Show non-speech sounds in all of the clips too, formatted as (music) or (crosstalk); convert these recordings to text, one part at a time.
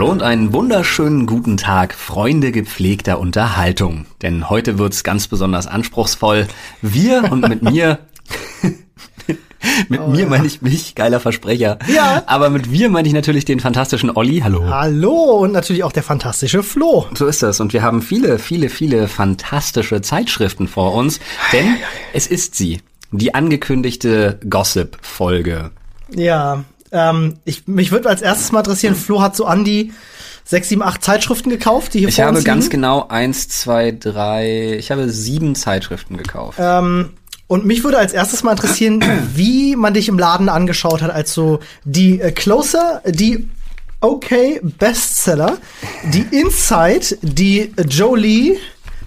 Hallo und einen wunderschönen guten Tag, Freunde gepflegter Unterhaltung. Denn heute wird's ganz besonders anspruchsvoll. Wir und mit mir, (laughs) mit Oh, mir ja. meine ich mich, geiler Versprecher. Ja. Aber mit wir meine ich natürlich den fantastischen Olli. Hallo. Hallo und natürlich auch der fantastische Flo. So ist das. Und wir haben viele, viele, viele fantastische Zeitschriften vor uns. Denn es ist sie. Die angekündigte Gossip-Folge. Ja, ähm, ich, mich würde als erstes mal interessieren, Flo hat so an die sechs, sieben, acht Zeitschriften gekauft, die hier Ich habe ganz genau eins, zwei, drei, ich habe sieben Zeitschriften gekauft. Ähm, und mich würde als erstes mal interessieren, (clears throat) wie man dich im Laden angeschaut hat, als so die äh, Closer, die Okay Bestseller, die Inside, die Jolie,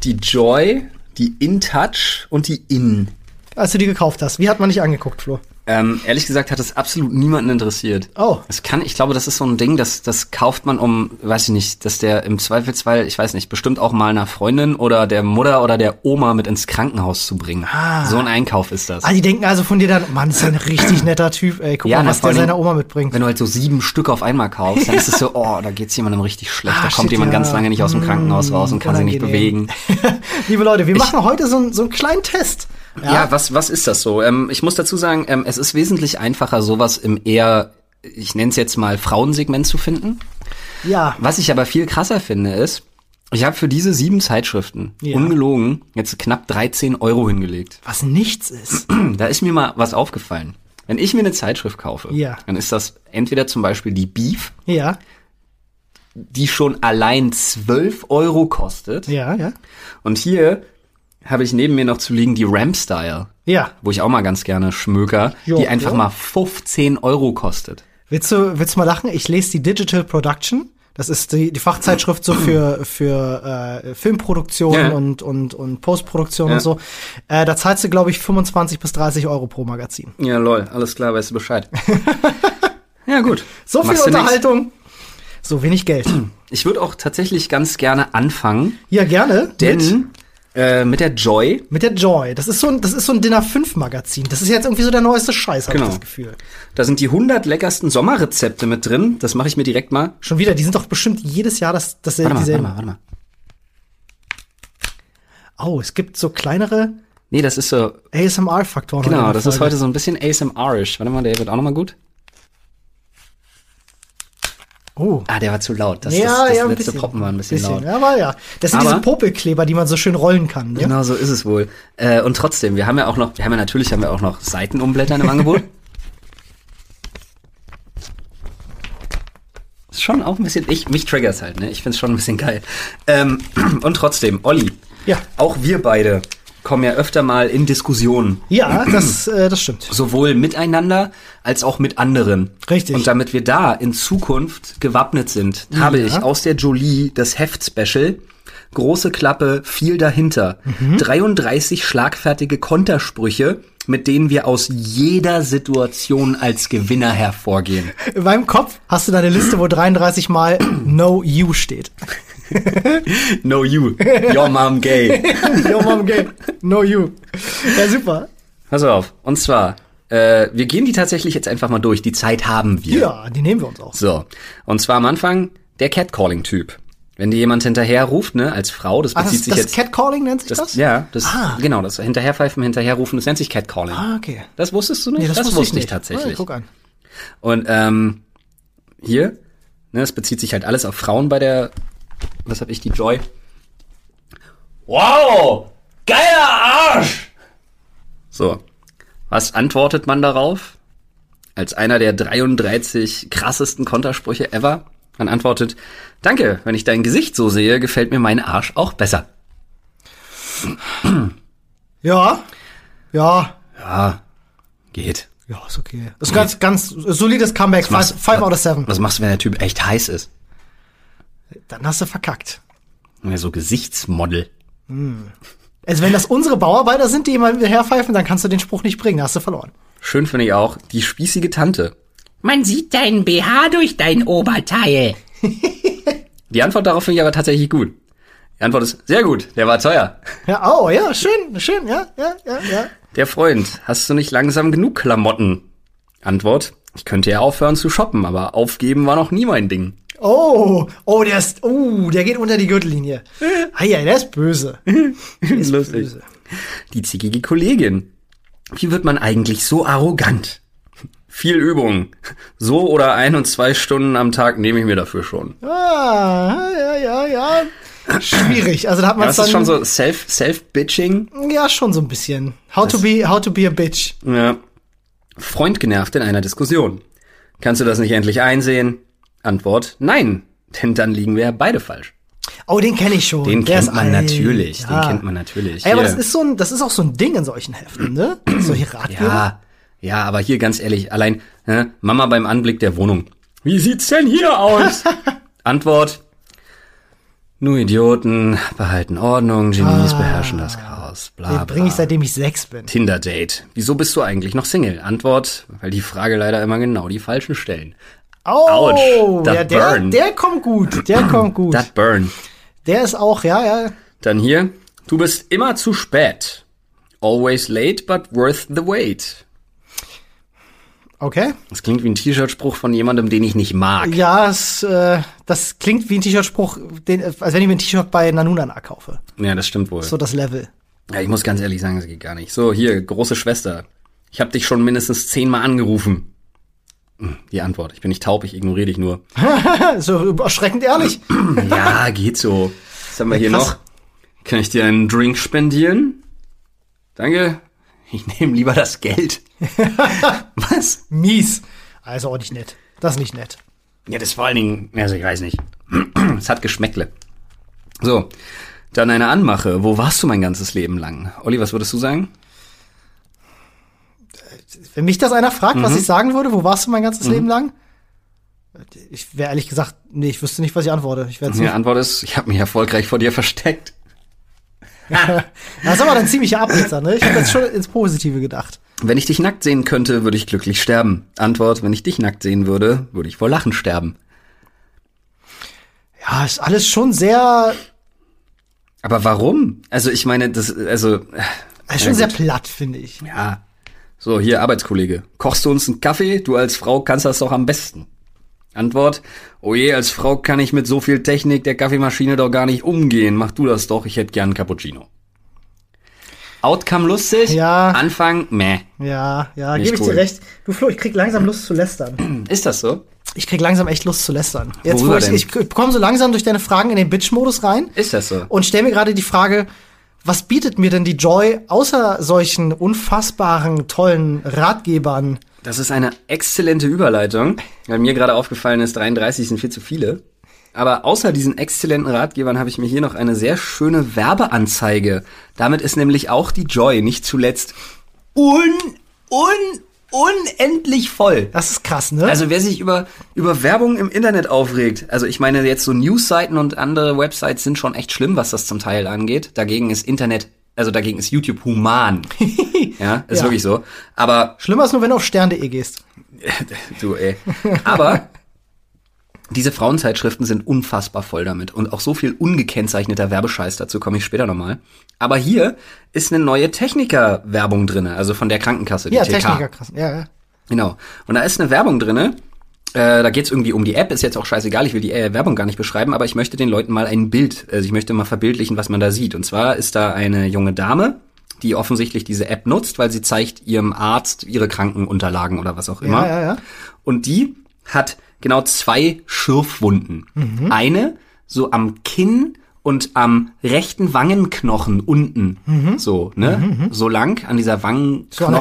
Die Joy, die In Touch und die In. als du die gekauft hast. Wie hat man dich angeguckt, Flo? Ähm, ehrlich gesagt hat es absolut niemanden interessiert. Oh. Es kann, ich glaube, das ist so ein Ding, das, das kauft man um, weiß ich nicht, dass der im Zweifelsfall, ich weiß nicht, bestimmt auch mal einer Freundin oder der Mutter oder der Oma mit ins Krankenhaus zu bringen. Ah. So ein Einkauf ist das. Ah, die denken also von dir dann, Mann, ist ja ein richtig netter Typ, ey. Guck mal, na, was der seiner Oma mitbringt. Wenn du halt so sieben Stück auf einmal kaufst, dann ist es so, (laughs) oh, da geht's jemandem richtig schlecht. Ah, da kommt shit, jemand ja. ganz lange nicht aus dem Krankenhaus raus und kann sich nicht bewegen. (laughs) Liebe Leute, wir machen heute so, einen- so einen kleinen Test. Ja, was, was ist das so? Ähm, ich muss dazu sagen, ähm, es ist wesentlich einfacher, sowas im eher, ich nenne es jetzt mal Frauensegment zu finden. Ja. Was ich aber viel krasser finde, ist, ich habe für diese sieben Zeitschriften, Ja. ungelogen, jetzt knapp 13 Euro hingelegt. Was nichts ist. (clears throat) Da ist mir mal was aufgefallen. Wenn ich mir eine Zeitschrift kaufe, Ja. dann ist das entweder zum Beispiel die Beef, Ja, die schon allein 12 Euro kostet. ja, ja. Und hier habe ich neben mir noch zu liegen die Ramp Style, Ja. wo ich auch mal ganz gerne schmöker, Jo, die einfach jo. mal 15 Euro kostet. Willst du, willst du mal lachen? Ich lese die Digital Production. Das ist die, die Fachzeitschrift so für, (clears throat) für äh, Filmproduktion Ja. und, und, und Postproduktion Ja. und so. Äh, da zahlst du, glaube ich, 25 bis 30 Euro pro Magazin. Ja, lol, alles klar, weißt du Bescheid. (laughs) ja, gut. So viel Machst. Unterhaltung, so wenig Geld. Ich würde auch tatsächlich ganz gerne anfangen, Ja, gerne. Mit, denn äh, mit der Joy, mit der Joy. Das ist so ein, das ist so ein Dinner 5 Magazin. Das ist jetzt irgendwie so der neueste Scheiß, habe Genau. ich das Gefühl. da sind die 100 leckersten Sommerrezepte mit drin. Das mache ich mir direkt mal. Schon wieder, die sind doch bestimmt jedes Jahr das, das Warte mal, warte dieselben. mal, warte mal. Oh, es gibt so kleinere Nee, das ist so, ASMR-Faktoren. genau, das ist heute so ein bisschen ASMR-isch. Warte mal, der wird auch noch mal gut. Oh. Ah, der war zu laut. Das, ja, das, das ja, letzte bisschen. Poppen war ein bisschen, laut. Ja, aber ja. Das sind Aber- diese Popelkleber, die man so schön rollen kann. Ne? Genau so ist es wohl. Äh, und trotzdem, wir haben ja auch noch, wir haben ja natürlich haben wir auch noch Seitenumblättern im Angebot. (laughs) Ist schon auch ein bisschen, ich, mich triggers halt, ne? Ich find's schon ein bisschen geil. Ähm, (clears throat) und trotzdem, Olli. Ja. Auch wir beide kommen ja öfter mal in Diskussionen. Ja, das, äh, das stimmt. Sowohl miteinander als auch mit anderen. Richtig. Und damit wir da in Zukunft gewappnet sind, habe Ja. ich aus der Jolie das Heft-Special Große Klappe, viel dahinter. Mhm. 33 schlagfertige Kontersprüche, mit denen wir aus jeder Situation als Gewinner hervorgehen. In meinem Kopf hast du deine Liste, wo 33 Mal No You steht. (laughs) No you, your mom gay. (laughs) Yo, Mom, gay. No You. Ja, super. Pass auf. Und zwar, äh, wir gehen die tatsächlich jetzt einfach mal durch. Die Zeit haben wir. Ja, die nehmen wir uns auch. So. Und zwar am Anfang der Catcalling-Typ. Wenn dir jemand hinterher ruft, ne, als Frau, das Ah, bezieht das, sich das jetzt. Catcalling nennt sich das? das, ja, das, Ah. genau, das Hinterherpfeifen, Hinterherrufen, das nennt sich Catcalling. Ah, okay. Das wusstest du nicht? Nee, das, wusste, ich nicht. tatsächlich. Ah, guck an. Und ähm, hier, ne, es bezieht sich halt alles auf Frauen bei der, was hab ich, die Joy. Wow, geiler Arsch! So, was antwortet man darauf? Als einer der 33 krassesten Kontersprüche ever. Man antwortet, danke, wenn ich dein Gesicht so sehe, gefällt mir mein Arsch auch besser. Ja. Ja. Ja, geht. Ja, ist okay. Ist ein ganz, ganz solides Comeback. Five, five out of seven. Was machst du, wenn der Typ echt heiß ist? Dann hast du verkackt. Ja, so Gesichtsmodel. Also wenn das unsere Bauarbeiter sind, die immer wieder herpfeifen, dann kannst du den Spruch nicht bringen, da hast du verloren. Schön finde ich auch, die spießige Tante. Man sieht deinen BH durch dein Oberteil. (laughs) (laughs) Die Antwort darauf finde ich aber tatsächlich gut. Die Antwort ist, sehr gut, der war teuer. Ja, oh, ja, schön, schön, ja, ja, ja, ja. Der Freund, hast du nicht langsam genug Klamotten? Antwort, Ich könnte ja aufhören zu shoppen, aber aufgeben war noch nie mein Ding. Oh, oh, der ist, oh, der geht unter die Gürtellinie. (laughs) Ah ja, der ist böse. Der ist Lustig. böse. Die zickige Kollegin. Wie wird man eigentlich so arrogant? Viel Übung. So oder ein und zwei Stunden am Tag nehme ich mir dafür schon. Ah, ja, ja, ja. Schwierig. Also da hat man Das dann ist schon so self, self-bitching. ja schon so ein bisschen. How to be, how to be a bitch. Ja. Freund genervt in einer Diskussion. Kannst du das nicht endlich einsehen? Antwort, nein. Denn dann liegen wir beide falsch. Oh, den kenne ich schon. Den Der kennt man alt. natürlich. Ja. Den kennt man natürlich. Ey, aber das ist so ein, das ist auch so ein Ding in solchen Heften, ne? (clears throat) Solche Ratgeber. Ja, ja, aber hier ganz ehrlich, allein äh, Mama beim Anblick der Wohnung. Wie sieht's denn hier aus? (laughs) Antwort. Nur Idioten behalten Ordnung, Genies beherrschen das Chaos. Bla, Den bringe ich seitdem ich sechs bin. Tinder-Date. Wieso bist du eigentlich noch Single? Antwort, weil die Frage leider immer genau die falschen stellen. Oh, Ouch, that ja, der, burn. der kommt gut. Der (clears throat) kommt gut. That burn. Der ist auch, ja, ja. Dann hier, du bist immer zu spät. Always late, but worth the wait. Okay. Das klingt wie ein T-Shirt-Spruch von jemandem, den ich nicht mag. Ja, es, äh, das klingt wie ein T-Shirt-Spruch, den, als wenn ich mir ein T-Shirt bei Nanunana kaufe. Ja, das stimmt wohl. So das Level. Ja, ich muss ganz ehrlich sagen, das geht gar nicht. So, hier, große Schwester. Ich habe dich schon mindestens zehnmal angerufen. Hm, Die Antwort. Ich bin nicht taub, ich ignoriere dich nur. (laughs) so erschreckend ehrlich. (clears throat) ja, geht so. Was haben wir hier Krass. noch? Kann ich dir einen Drink spendieren? Danke. Ich nehme lieber das Geld. (laughs) Was? Mies. Also auch nicht nett. Das ist nicht nett. Ja, das vor allen Dingen, also ich weiß nicht. (clears throat) Es hat Geschmäckle. So, dann eine Anmache. Wo warst du mein ganzes Leben lang? Olli, was würdest du sagen? Wenn mich das einer fragt, Mhm. was ich sagen würde, wo warst du mein ganzes Leben lang? Ich wäre ehrlich gesagt, nee, ich wüsste nicht, was ich antworte. Ich werde Die Antwort ist, ich habe mich erfolgreich vor dir versteckt. (laughs) Das ist aber ein ziemlicher Abblitzer, ne? Ich habe jetzt schon ins Positive gedacht. Wenn ich dich nackt sehen könnte, würde ich glücklich sterben. Antwort, wenn ich dich nackt sehen würde, würde ich vor Lachen sterben. Ja, ist alles schon sehr, Aber warum? Also ich meine, das, also, äh, schon Ja, sehr platt, finde ich. ja. So, hier, Arbeitskollege. Kochst du uns einen Kaffee? Du als Frau kannst das doch am besten. Antwort, oh je, als Frau kann ich mit so viel Technik der Kaffeemaschine doch gar nicht umgehen. Mach du das doch, ich hätte gern einen Cappuccino. Outcome lustig, Ja. Anfang, meh. Ja, ja, gebe ich cool. dir recht. Du Flo, ich krieg langsam Lust zu lästern. (clears throat) Ist das so? Ich krieg langsam echt Lust zu lästern. Jetzt, wo Worüber ich, denn? ich komme so langsam durch deine Fragen in den Bitch-Modus rein Ist das so? und stell mir gerade die Frage, was bietet mir denn die Joy außer solchen unfassbaren, tollen Ratgebern? Das ist eine exzellente Überleitung, weil mir gerade aufgefallen ist, 33 sind viel zu viele. Aber außer diesen exzellenten Ratgebern habe ich mir hier noch eine sehr schöne Werbeanzeige. Damit ist nämlich auch die Joy nicht zuletzt un, un, unendlich voll. Das ist krass, ne? Also wer sich über, über Werbung im Internet aufregt, also ich meine jetzt so Newsseiten und andere Websites sind schon echt schlimm, was das zum Teil angeht. Dagegen ist Internet, also dagegen ist YouTube human. (laughs) ja, ist Ja. wirklich so. Aber Schlimmer ist nur, wenn du auf stern.de gehst. (laughs) Du, ey. Aber diese Frauenzeitschriften sind unfassbar voll damit und auch so viel ungekennzeichneter Werbescheiß, dazu komme ich später nochmal. Aber hier ist eine neue Techniker-Werbung drinne, also von der Krankenkasse, die Ja, TK. Techniker, krass. Ja, ja. Genau. Und da ist eine Werbung drinne. Äh, da geht's irgendwie um die App, ist jetzt auch scheißegal, ich will die äh, Werbung gar nicht beschreiben, aber ich möchte den Leuten mal ein Bild, also ich möchte mal verbildlichen, was man da sieht. Und zwar ist da eine junge Dame, die offensichtlich diese App nutzt, weil sie zeigt ihrem Arzt ihre Krankenunterlagen oder was auch immer. Ja, ja, ja. Und die hat genau zwei Schürfwunden. Mhm. Eine so am Kinn und am rechten Wangenknochen unten. So, ne? So lang an dieser Mhm. So an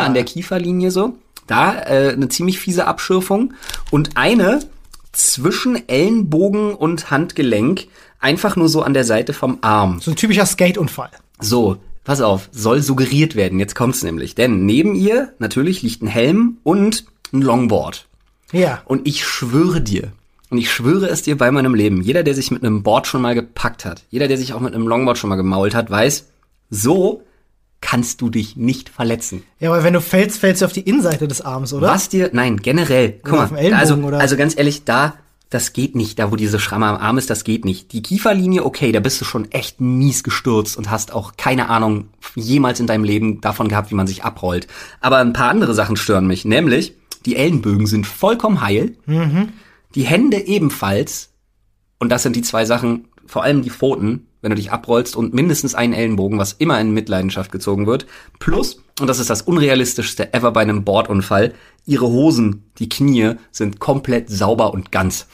ja. an der Kieferlinie so. Da äh, eine ziemlich fiese Abschürfung und eine zwischen Ellenbogen und Handgelenk einfach nur so an der Seite vom Arm. So ein typischer Skate-Unfall. So, pass auf, soll suggeriert werden. Jetzt kommt's nämlich. Denn neben ihr natürlich liegt ein Helm und ein Longboard. Ja. Und ich schwöre dir, und ich schwöre es dir bei meinem Leben, jeder, der sich mit einem Board schon mal gepackt hat, jeder, der sich auch mit einem Longboard schon mal gemault hat, weiß, so kannst du dich nicht verletzen. Ja, aber wenn du fällst, fällst du auf die Innenseite des Arms, oder? Was dir, nein, generell, guck Oder mal, also, oder? also ganz ehrlich, da, das geht nicht, da wo diese Schramme am Arm ist, das geht nicht. Die Kieferlinie, okay, da bist du schon echt mies gestürzt und hast auch keine Ahnung jemals in deinem Leben davon gehabt, wie man sich abrollt. Aber ein paar andere Sachen stören mich, nämlich, Die Ellenbögen sind vollkommen heil. Die Hände ebenfalls. Und das sind die zwei Sachen, vor allem die Pfoten, wenn du dich abrollst und mindestens einen Ellenbogen, was immer in Mitleidenschaft gezogen wird. Plus, und das ist das unrealistischste ever bei einem Bordunfall, ihre Hosen, die Knie, sind komplett sauber und ganz.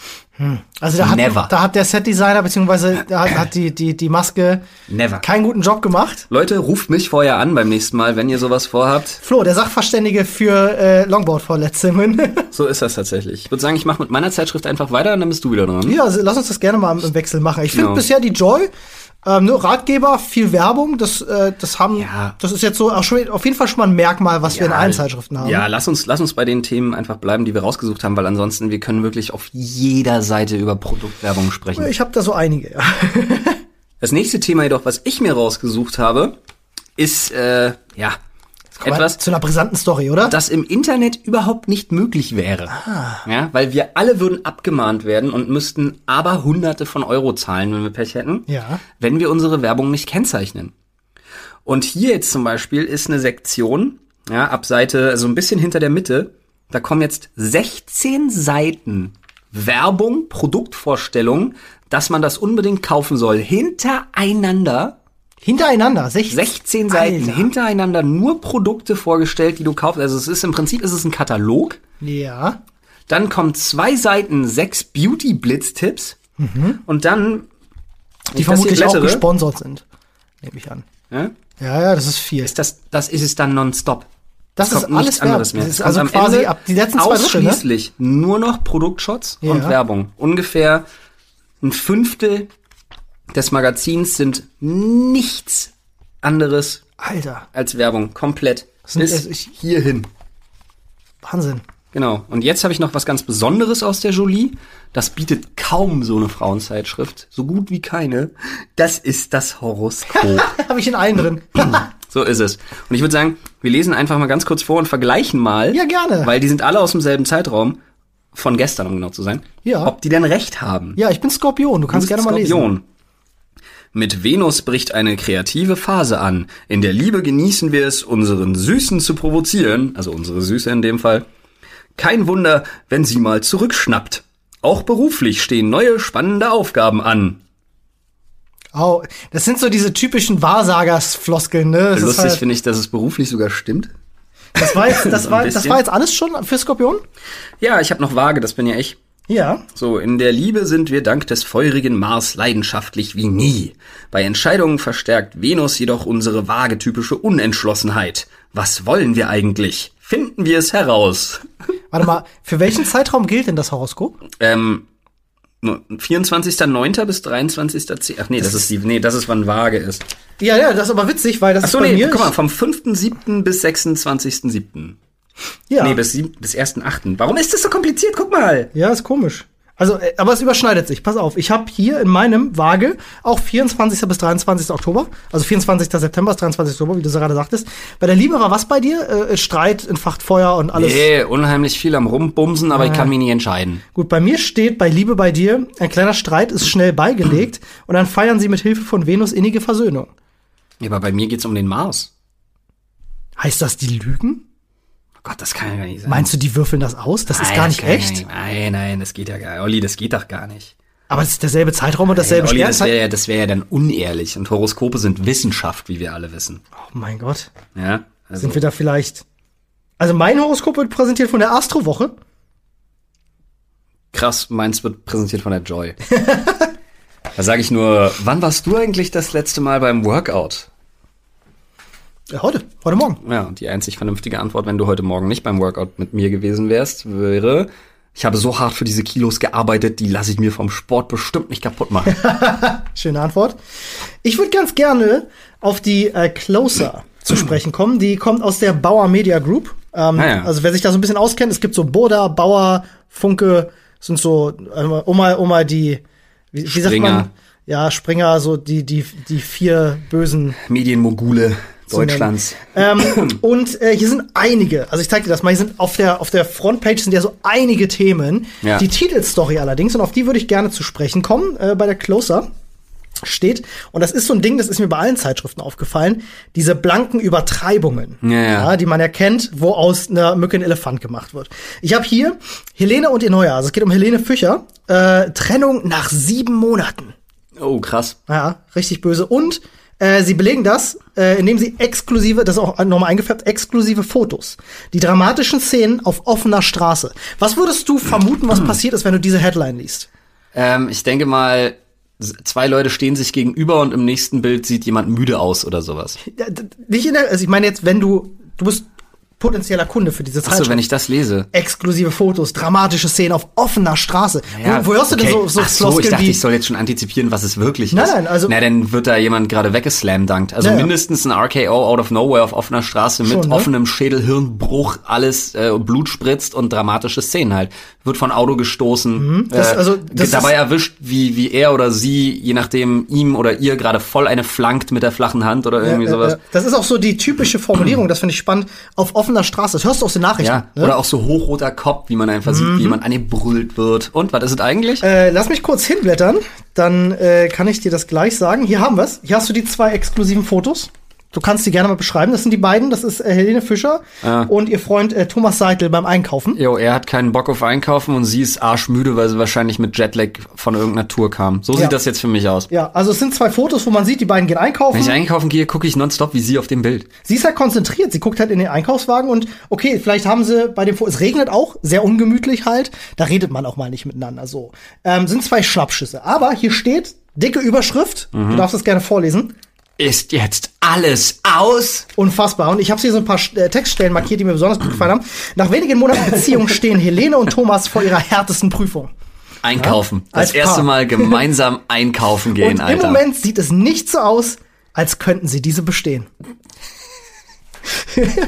Also da hat, Never. da hat der Setdesigner beziehungsweise da hat, hat die, die, die Maske Never. keinen guten Job gemacht. Leute, ruft mich vorher an beim nächsten Mal, wenn ihr sowas vorhabt. Flo, der Sachverständige für äh, Longboard-Verletzungen. (laughs) So ist das tatsächlich. Ich würde sagen, ich mache mit meiner Zeitschrift einfach weiter und dann bist du wieder dran. ja, also lass uns das gerne mal im, Wechsel machen. Ich finde Genau. bisher die Joy ähm, nur Ratgeber, viel Werbung, das, äh, das haben, Ja. das ist jetzt so auch schon, auf jeden Fall schon mal ein Merkmal, was wir in allen Zeitschriften haben. Ja, lass uns, lass uns bei den Themen einfach bleiben, die wir rausgesucht haben, weil ansonsten wir können wirklich auf jeder Seite über Produktwerbung sprechen. Ich habe da so einige. Ja. Das nächste Thema jedoch, was ich mir rausgesucht habe, ist äh, ja etwas, zu einer brisanten Story, oder? das im Internet überhaupt nicht möglich wäre. Ja, weil wir alle würden abgemahnt werden und müssten aber Hunderte von Euro zahlen, wenn wir Pech hätten, Ja. wenn wir unsere Werbung nicht kennzeichnen. Und hier jetzt zum Beispiel ist eine Sektion, ja, ab Seite, also ein bisschen hinter der Mitte, da kommen jetzt 16 Seiten Werbung, Produktvorstellung, dass man das unbedingt kaufen soll, hintereinander. Hintereinander, 16, 16 Seiten Alter. hintereinander nur Produkte vorgestellt, die du kaufst. Also es ist im Prinzip ist es ein Katalog. Ja. Dann kommen zwei Seiten, sechs Beauty-Blitz-Tipps. Und dann, Mhm. Die ich das hier vermutlich auch gesponsert sind. Nehme ich an. ja, Ja, ja, das ist viel. ist das, das ist es dann nonstop. Das Es ist alles anderes mehr. Das ist also quasi Ende ab die letzten zwei Drittel, ne? ausschließlich nur noch Produktshots und Ja. Werbung. Ungefähr ein Fünftel des Magazins sind nichts anderes Alter, als Werbung. Komplett. Bis ich- hierhin. Wahnsinn. Genau. Und jetzt habe ich noch was ganz Besonderes aus der Jolie. Das bietet kaum so eine Frauenzeitschrift. So gut wie keine. Das ist das Horoskop. (laughs) Habe ich in allen drin. (clears throat) so ist es. Und ich würde sagen, wir lesen einfach mal ganz kurz vor und vergleichen mal. Ja, gerne. Weil die sind alle aus demselben Zeitraum. Von gestern, um genau zu sein. Ja. Ob die denn recht haben. Ja, ich bin Skorpion. Du kannst Du gerne mal lesen. Skorpion. Mit Venus bricht eine kreative Phase an. In der Liebe genießen wir es, unseren Süßen zu provozieren, also unsere Süße in dem Fall. Kein Wunder, wenn sie mal zurückschnappt. Auch beruflich stehen neue spannende Aufgaben an. Oh, das sind so diese typischen Wahrsagers-Floskeln, ne? Das, Lustig halt, finde ich, dass es beruflich sogar stimmt. das, war jetzt, das, (laughs) war, das war jetzt alles schon für Skorpion? Ja, ich habe noch vage, das bin ja ich. Ja. So, in der Liebe sind wir dank des feurigen Mars leidenschaftlich wie nie. Bei Entscheidungen verstärkt Venus jedoch unsere vagetypische Unentschlossenheit. Was wollen wir eigentlich? Finden wir es heraus. (laughs) Warte mal, für welchen Zeitraum gilt denn das Horoskop? Ähm, nur 24.09. bis 23.10. Ach nee, das ist die, nee, das ist wann vage ist. Ja, ja, das ist aber witzig, weil das Ach so, ist bei nee, mir. guck mal, vom 5.7. bis 26.7. ja. Nee, bis, bis 1.8. Warum ist das so kompliziert? Guck mal. ja, ist komisch. Also, äh, aber es überschneidet sich. Pass auf, ich habe hier in meinem Waage auch 24. bis 23. Oktober, also 24. September bis 23. Oktober, wie du so gerade sagtest. Bei der Liebe war was bei dir? Äh, Streit, entfacht Feuer und alles. Nee, unheimlich viel am Rumbumsen, aber ich kann mich nie entscheiden. Gut, bei mir steht bei Liebe bei dir, ein kleiner Streit ist schnell beigelegt (clears throat) und dann feiern sie mit Hilfe von Venus innige Versöhnung. Ja, aber bei mir geht's um den Mars. Heißt das, die lügen? Oh Gott, das kann ja gar nicht sein. Meinst du, die würfeln das aus? Das ist Nein, gar das nicht ja echt. gar Nein, nein, das geht ja gar nicht. Olli, das geht doch gar nicht. Aber es ist derselbe Zeitraum und dasselbe Olli, das wäre ja, das wär ja dann unehrlich. Und Horoskope sind Wissenschaft, wie wir alle wissen. Oh mein Gott. Ja, also, Sind wir da vielleicht. Also mein Horoskop wird präsentiert von der Astrowoche. krass, meins wird präsentiert von der Joy. (laughs) da sage ich nur, wann warst du eigentlich das letzte Mal beim Workout? Ja, heute, heute Morgen. Ja, und die einzig vernünftige Antwort, wenn du heute Morgen nicht beim Workout mit mir gewesen wärst, wäre, ich habe so hart für diese Kilos gearbeitet, die lasse ich mir vom Sport bestimmt nicht kaputt machen. (laughs) Schöne Antwort. Ich würde ganz gerne auf die äh, Closer zu sprechen kommen. Die kommt aus der Bauer Media Group. Ähm, Ah ja. Also wer sich da so ein bisschen auskennt, es gibt so Boda, Bauer, Funke, sind so, äh, um mal, um mal die, wie, wie sagt Springer. man? Ja, Springer, so die, die, die vier bösen Medienmogule Deutschlands. ähm, (clears throat) und äh, hier sind einige, also ich zeig dir das mal, hier sind auf der, auf der Frontpage sind ja so einige Themen. Ja. Die Titelstory allerdings, und auf die würde ich gerne zu sprechen kommen, äh, bei der Closer. steht, und das ist so ein Ding, das ist mir bei allen Zeitschriften aufgefallen, diese blanken Übertreibungen, Ja, ja. die man erkennt, wo aus einer Mücke ein Elefant gemacht wird. Ich habe hier Helene und ihr Neujahr, also es geht um Helene Fücher, äh, Trennung nach sieben Monaten. Oh, krass. Ja, richtig böse. Und äh, sie belegen das, äh, indem sie exklusive, das ist auch nochmal eingefärbt, exklusive Fotos. Die dramatischen Szenen auf offener Straße. Was würdest du vermuten, was passiert ist, wenn du diese Headline liest? Ähm, ich denke mal, zwei Leute stehen sich gegenüber und im nächsten Bild sieht jemand müde aus oder sowas. Nicht in der, also ich meine jetzt, wenn du, du bist potenzieller Kunde für diese Zeitschrift. Achso, wenn ich das lese. Exklusive Fotos, dramatische Szenen auf offener Straße. Ja, wo, wo hörst du denn okay. so, so Ach so, ich dachte, ich soll jetzt schon antizipieren, was es wirklich Nein, ist. nein, also- Na, dann wird da jemand gerade weggeslamdankt. Also Ja, ja. mindestens ein RKO out of nowhere auf offener Straße mit Schon, ne? offenem Schädel, Hirnbruch, alles äh, Blut spritzt und dramatische Szenen halt. Wird von Auto gestoßen, Mhm. Das- äh, also, das dabei erwischt, wie, wie er oder sie, je nachdem, ihm oder ihr gerade voll eine flankt mit der flachen Hand oder irgendwie Ja, sowas. ja, Das ist auch so die typische Formulierung, das finde ich spannend, auf offener Straße. Das hörst du aus den Nachrichten. Ja, ne? oder auch so hochroter Kopf, wie man einfach sieht, wie jemand angebrüllt wird. Und, was ist es eigentlich? Äh, lass mich kurz hinblättern, dann äh, kann ich dir das gleich sagen. Hier haben wir's. Hier hast du die zwei exklusiven Fotos. Du kannst die gerne mal beschreiben. Das sind die beiden. Das ist äh, Helene Fischer Ah. und ihr Freund äh, Thomas Seitel beim Einkaufen. Jo, er hat keinen Bock auf Einkaufen und sie ist arschmüde, weil sie wahrscheinlich mit Jetlag von irgendeiner Tour kam. So Ja. sieht das jetzt für mich aus. Ja, also es sind zwei Fotos, wo man sieht, die beiden gehen einkaufen. Wenn ich einkaufen gehe, gucke ich nonstop wie sie auf dem Bild. Sie ist halt konzentriert. Sie guckt halt in den Einkaufswagen und okay, vielleicht haben sie bei dem Foto, es regnet auch, sehr ungemütlich halt. Da redet man auch mal nicht miteinander so. Ähm, sind zwei Schnappschüsse. Aber hier steht, dicke Überschrift. Mhm. Du darfst das gerne vorlesen. Ist jetzt alles aus? Unfassbar. Und ich habe hier so ein paar äh, Textstellen markiert, die mir besonders gut gefallen haben. Nach wenigen Monaten Beziehung (laughs) stehen Helene und Thomas vor ihrer härtesten Prüfung. Einkaufen. als Das erste Paar. Mal gemeinsam einkaufen gehen, und Alter. im Moment sieht es nicht so aus, als könnten sie diese bestehen.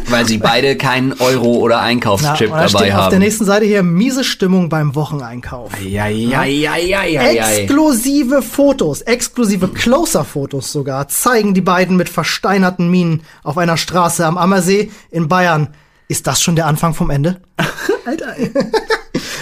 Weil sie beide keinen Euro oder Einkaufschip da dabei steht auf haben. der nächsten Seite hier miese Stimmung beim Wocheneinkauf. ja, ja, ja, ja, ja, ja. Exklusive Fotos, exklusive Closer-Fotos sogar, zeigen die beiden mit versteinerten Minen auf einer Straße am Ammersee in Bayern. Ist das schon der Anfang vom Ende? (laughs) Alter, ey. (laughs)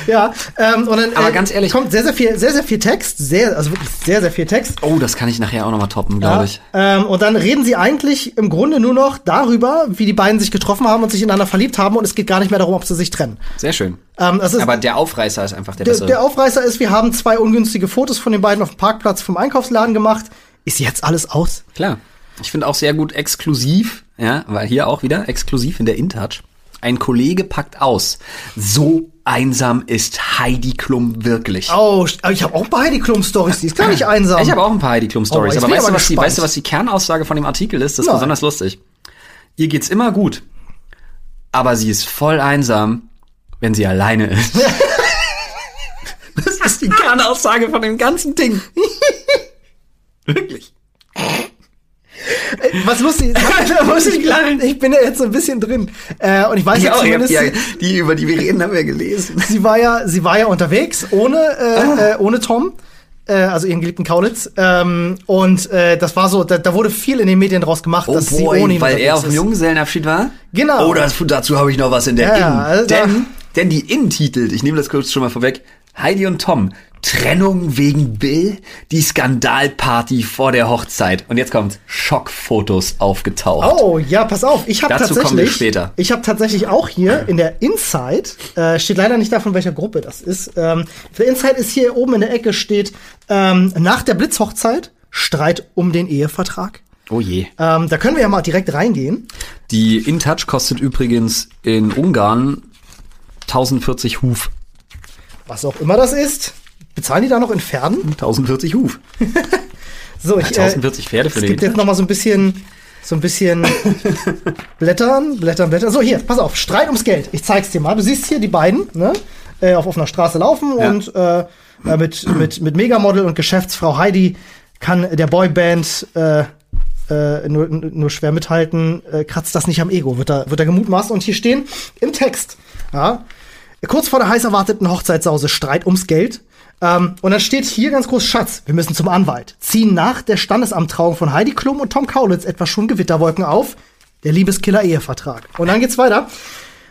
Ja, ähm, und dann Aber ganz ehrlich- kommt sehr, sehr viel, sehr, sehr viel Text, sehr, also wirklich sehr, sehr viel Text. Oh, das kann ich nachher auch nochmal toppen, glaube ich. Ähm, und dann reden sie eigentlich im Grunde nur noch darüber, wie die beiden sich getroffen haben und sich ineinander verliebt haben und es geht gar nicht mehr darum, ob sie sich trennen. Sehr schön. Ähm, ist, Aber der Aufreißer ist einfach der, der, bessere. der Aufreißer ist, wir haben zwei ungünstige Fotos von den beiden auf dem Parkplatz vom Einkaufsladen gemacht. Ist jetzt alles aus? Klar. Ich finde auch sehr gut exklusiv, ja, weil hier auch wieder exklusiv in der InTouch. Ein Kollege packt aus. So einsam ist Heidi Klum wirklich. Oh, ich habe auch bei Heidi Klum Stories, die ist gar nicht einsam. Ich habe auch ein paar Heidi Klum Stories, (laughs) Oh, aber weißt du, aber was die, weißt du, was die Kernaussage von dem Artikel ist? Das ist Nein. besonders lustig. Ihr geht's immer gut, aber sie ist voll einsam, wenn sie alleine ist. (laughs) das ist die Kernaussage von dem ganzen Ding. (laughs) Wirklich. Was lustig ist, muss ich (laughs) lachen. Ich bin ja jetzt so ein bisschen drin. Äh, und ich weiß ja, Ja, zumindest, die, die, über die wir reden, haben wir gelesen. (laughs) sie war ja, sie war ja unterwegs ohne, äh, äh, ohne Tom. Äh, also ihren geliebten Kaulitz. Ähm, und äh, das war so, da, da wurde viel in den Medien draus gemacht, Oh dass sie boy, ohne ihn weil er auf dem. Junggesellenabschied war? Genau. Oh, das, dazu habe ich noch was in der Ja, In. ja, also denn, denn die In titelt, ich nehme das kurz schon mal vorweg, Heidi und Tom, Trennung wegen Bill, die Skandalparty vor der Hochzeit. Und jetzt kommt Schockfotos aufgetaucht. Oh, ja, pass auf. Ich habe Dazu tatsächlich, kommen wir später. ich habe tatsächlich auch hier in der Inside, äh, steht leider nicht davon, welcher Gruppe das ist. Ähm, der Inside ist hier oben in der Ecke steht ähm, nach der Blitzhochzeit Streit um den Ehevertrag. Oh je. Ähm, da können wir ja mal direkt reingehen. Die InTouch kostet übrigens in Ungarn 1040 Huf. Was auch immer das ist. Bezahlen die da noch in Pferden? 1040 Huf. (laughs) So, ich, äh, 1040 Pferde für es den gibt jetzt noch mal so ein bisschen, so ein bisschen (laughs) Blättern, Blättern, Blättern. So, hier, pass auf, Streit ums Geld. Ich zeig's dir mal. Du siehst hier die beiden, ne, äh, auf offener Straße laufen Ja. und äh, äh, mit, mit, mit Megamodel und Geschäftsfrau Heidi kann der Boyband äh, äh, nur, nur schwer mithalten, äh, kratzt das nicht am Ego, wird da, wird da gemutmaßt. Und hier stehen im Text, ja, kurz vor der heiß erwarteten Hochzeitssause Streit ums Geld. Ähm, und dann steht hier ganz groß Schatz, wir müssen zum Anwalt. Ziehen nach der Standesamttrauung von Heidi Klum und Tom Kaulitz etwa schon Gewitterwolken auf. Der Liebeskiller-Ehevertrag. Und dann geht's weiter.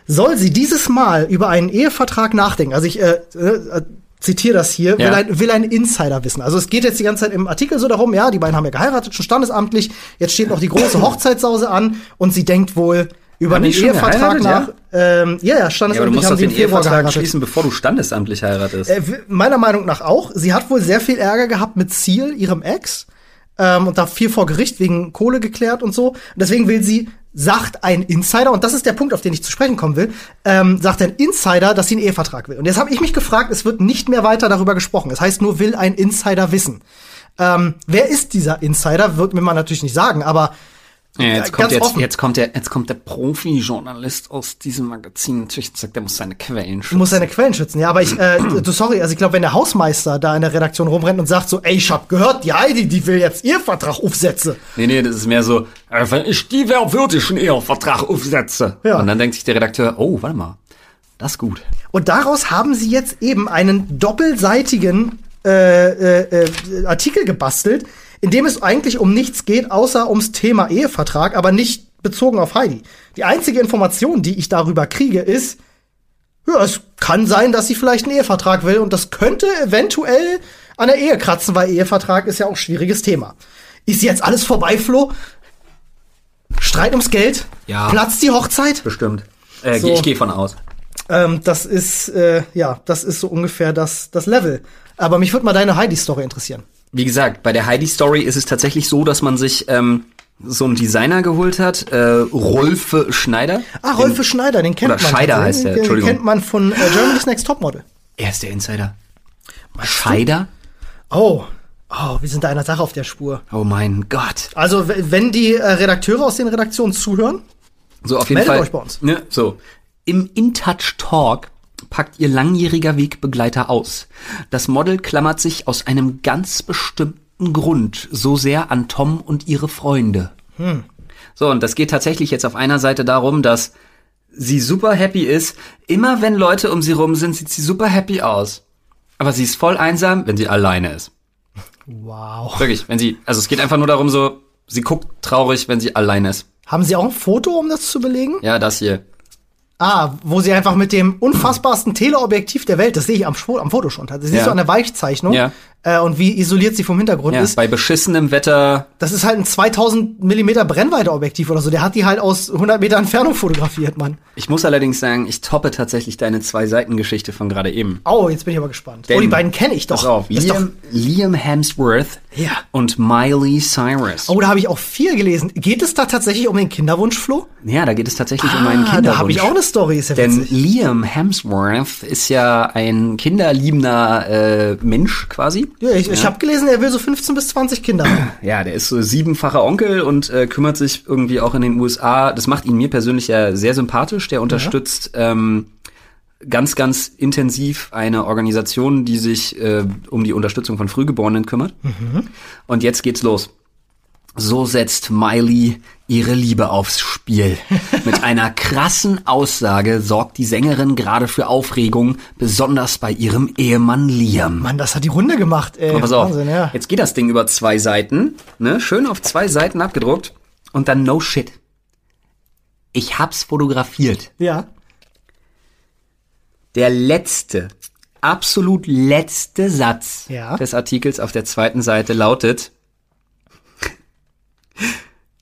Soll sie dieses Mal über einen Ehevertrag nachdenken? Also ich, äh, äh, zitiere das hier, Ja. will, ein, will ein Insider wissen. Also es geht jetzt die ganze Zeit im Artikel so darum, ja, die beiden haben ja geheiratet, schon standesamtlich, jetzt steht noch die große (coughs) Hochzeitssause an und sie denkt wohl über Haben einen Ehevertrag nach. geheiratet, Ähm, ja, ja, Ja, aber du standesamtlich musst doch den Ehevertrag geheiratet. schließen, bevor du standesamtlich heiratest. Äh, meiner Meinung nach auch. Sie hat wohl sehr viel Ärger gehabt mit Seal, ihrem Ex. Ähm, und da viel vor Gericht wegen Kohle geklärt und so. Und deswegen will sie, sagt ein Insider, und das ist der Punkt, auf den ich zu sprechen kommen will, ähm, sagt ein Insider, dass sie einen Ehevertrag will. Und jetzt habe ich mich gefragt, es wird nicht mehr weiter darüber gesprochen. Es heißt nur, will ein Insider wissen. Ähm, wer ist dieser Insider, wird mir man natürlich nicht sagen, aber Ja, jetzt, kommt jetzt, jetzt kommt der, jetzt kommt der Profi-Journalist aus diesem Magazin natürlich und sagt, der muss seine Quellen schützen. muss seine Quellen schützen. Ja, aber ich, äh, (clears throat) du, sorry, also ich glaube, wenn der Hausmeister da in der Redaktion rumrennt und sagt so, ey, ich hab gehört, die Heidi, die will jetzt ihr Vertrag aufsetzen. Nee, nee, das ist mehr so, äh, wenn ich die wäre, würde ich einen Ehevertrag aufsetzen. Ja. Und dann denkt sich der Redakteur, oh, warte mal, das ist gut. Und daraus haben sie jetzt eben einen doppelseitigen äh, äh, äh, Artikel gebastelt, in dem es eigentlich um nichts geht, außer ums Thema Ehevertrag, aber nicht bezogen auf Heidi. Die einzige Information, die ich darüber kriege, ist, ja, es kann sein, dass sie vielleicht einen Ehevertrag will und das könnte eventuell an der Ehe kratzen, weil Ehevertrag ist ja auch ein schwieriges Thema. Ist jetzt alles vorbei, Flo? Streit ums Geld? Ja. Platzt die Hochzeit? Bestimmt. Äh, So. Ich gehe von aus. Ähm, das ist, äh, ja, das ist so ungefähr das, das Level. Aber mich würde mal deine Heidi-Story interessieren. Wie gesagt, bei der Heidi-Story ist es tatsächlich so, dass man sich ähm, so einen Designer geholt hat, äh, Rolfe Schneider. Ah, Rolfe Schneider, den kennt oder man. Scheider heißt der, Den Entschuldigung. kennt man von äh, Germany's Next Topmodel. Er ist der Insider. Scheider? Oh, oh, wir sind da einer Sache auf der Spur. Oh mein Gott. Also, wenn die äh, Redakteure aus den Redaktionen zuhören, So, auf jeden Meldet Fall. euch bei uns. Ne, so. Im InTouch Talk packt ihr langjähriger Wegbegleiter aus. Das Model klammert sich aus einem ganz bestimmten Grund so sehr an Tom und ihre Freunde. So, und das geht tatsächlich jetzt auf einer Seite darum, dass sie super happy ist. Immer wenn Leute um sie rum sind, sieht sie super happy aus. Aber sie ist voll einsam, wenn sie alleine ist. wow. Wirklich, wenn sie, also es geht einfach nur darum so, sie guckt traurig, wenn sie alleine ist. Haben Sie auch ein Foto, um das zu belegen? Ja, das hier. Ah, wo sie einfach mit dem unfassbarsten Teleobjektiv der Welt, das sehe ich am, am Foto schon, das siehst Ja. du an der Weichzeichnung. Ja. Äh, und wie isoliert sie vom Hintergrund Ja, ist. bei beschissenem Wetter Das ist halt ein 2000 Millimeter Brennweite-Objektiv oder so. Der hat die halt aus 100 Meter Entfernung fotografiert, Mann. Ich muss allerdings sagen, ich toppe tatsächlich deine Zwei-Seiten-Geschichte von gerade eben. Oh, jetzt bin ich aber gespannt. Denn- oh, die beiden kenne ich doch. Pass auf, ist doch Liam, Liam Hemsworth Ja. und Miley Cyrus. oh, da habe ich auch viel gelesen. Geht es da tatsächlich um den Kinderwunsch, Flo? Ja, da geht es tatsächlich um einen Ah, Kinderwunsch. da habe ich auch eine Story, ist ja Denn witzig. Liam Hemsworth ist ja ein kinderliebender äh, Mensch quasi. Ja, ich, ich habe gelesen, er will so 15 bis 20 Kinder haben. (clears throat) Ja, der ist so siebenfacher Onkel und äh, kümmert sich irgendwie auch in den USA. Das macht ihn mir persönlich ja sehr sympathisch. Der unterstützt ähm, ganz, ganz intensiv eine Organisation, die sich äh, um die Unterstützung von Frühgeborenen kümmert. Und jetzt geht's los. So setzt Miley ihre Liebe aufs Spiel. Mit einer krassen Aussage sorgt die Sängerin gerade für Aufregung, besonders bei ihrem Ehemann Liam. Mann, das hat die Runde gemacht, ey. Aber pass auf, Wahnsinn, ja. jetzt geht das Ding über zwei Seiten, ne? Schön auf zwei Seiten abgedruckt und dann no shit. Ich hab's fotografiert. Ja. Der letzte, absolut letzte Satz Ja. des Artikels auf der zweiten Seite lautet,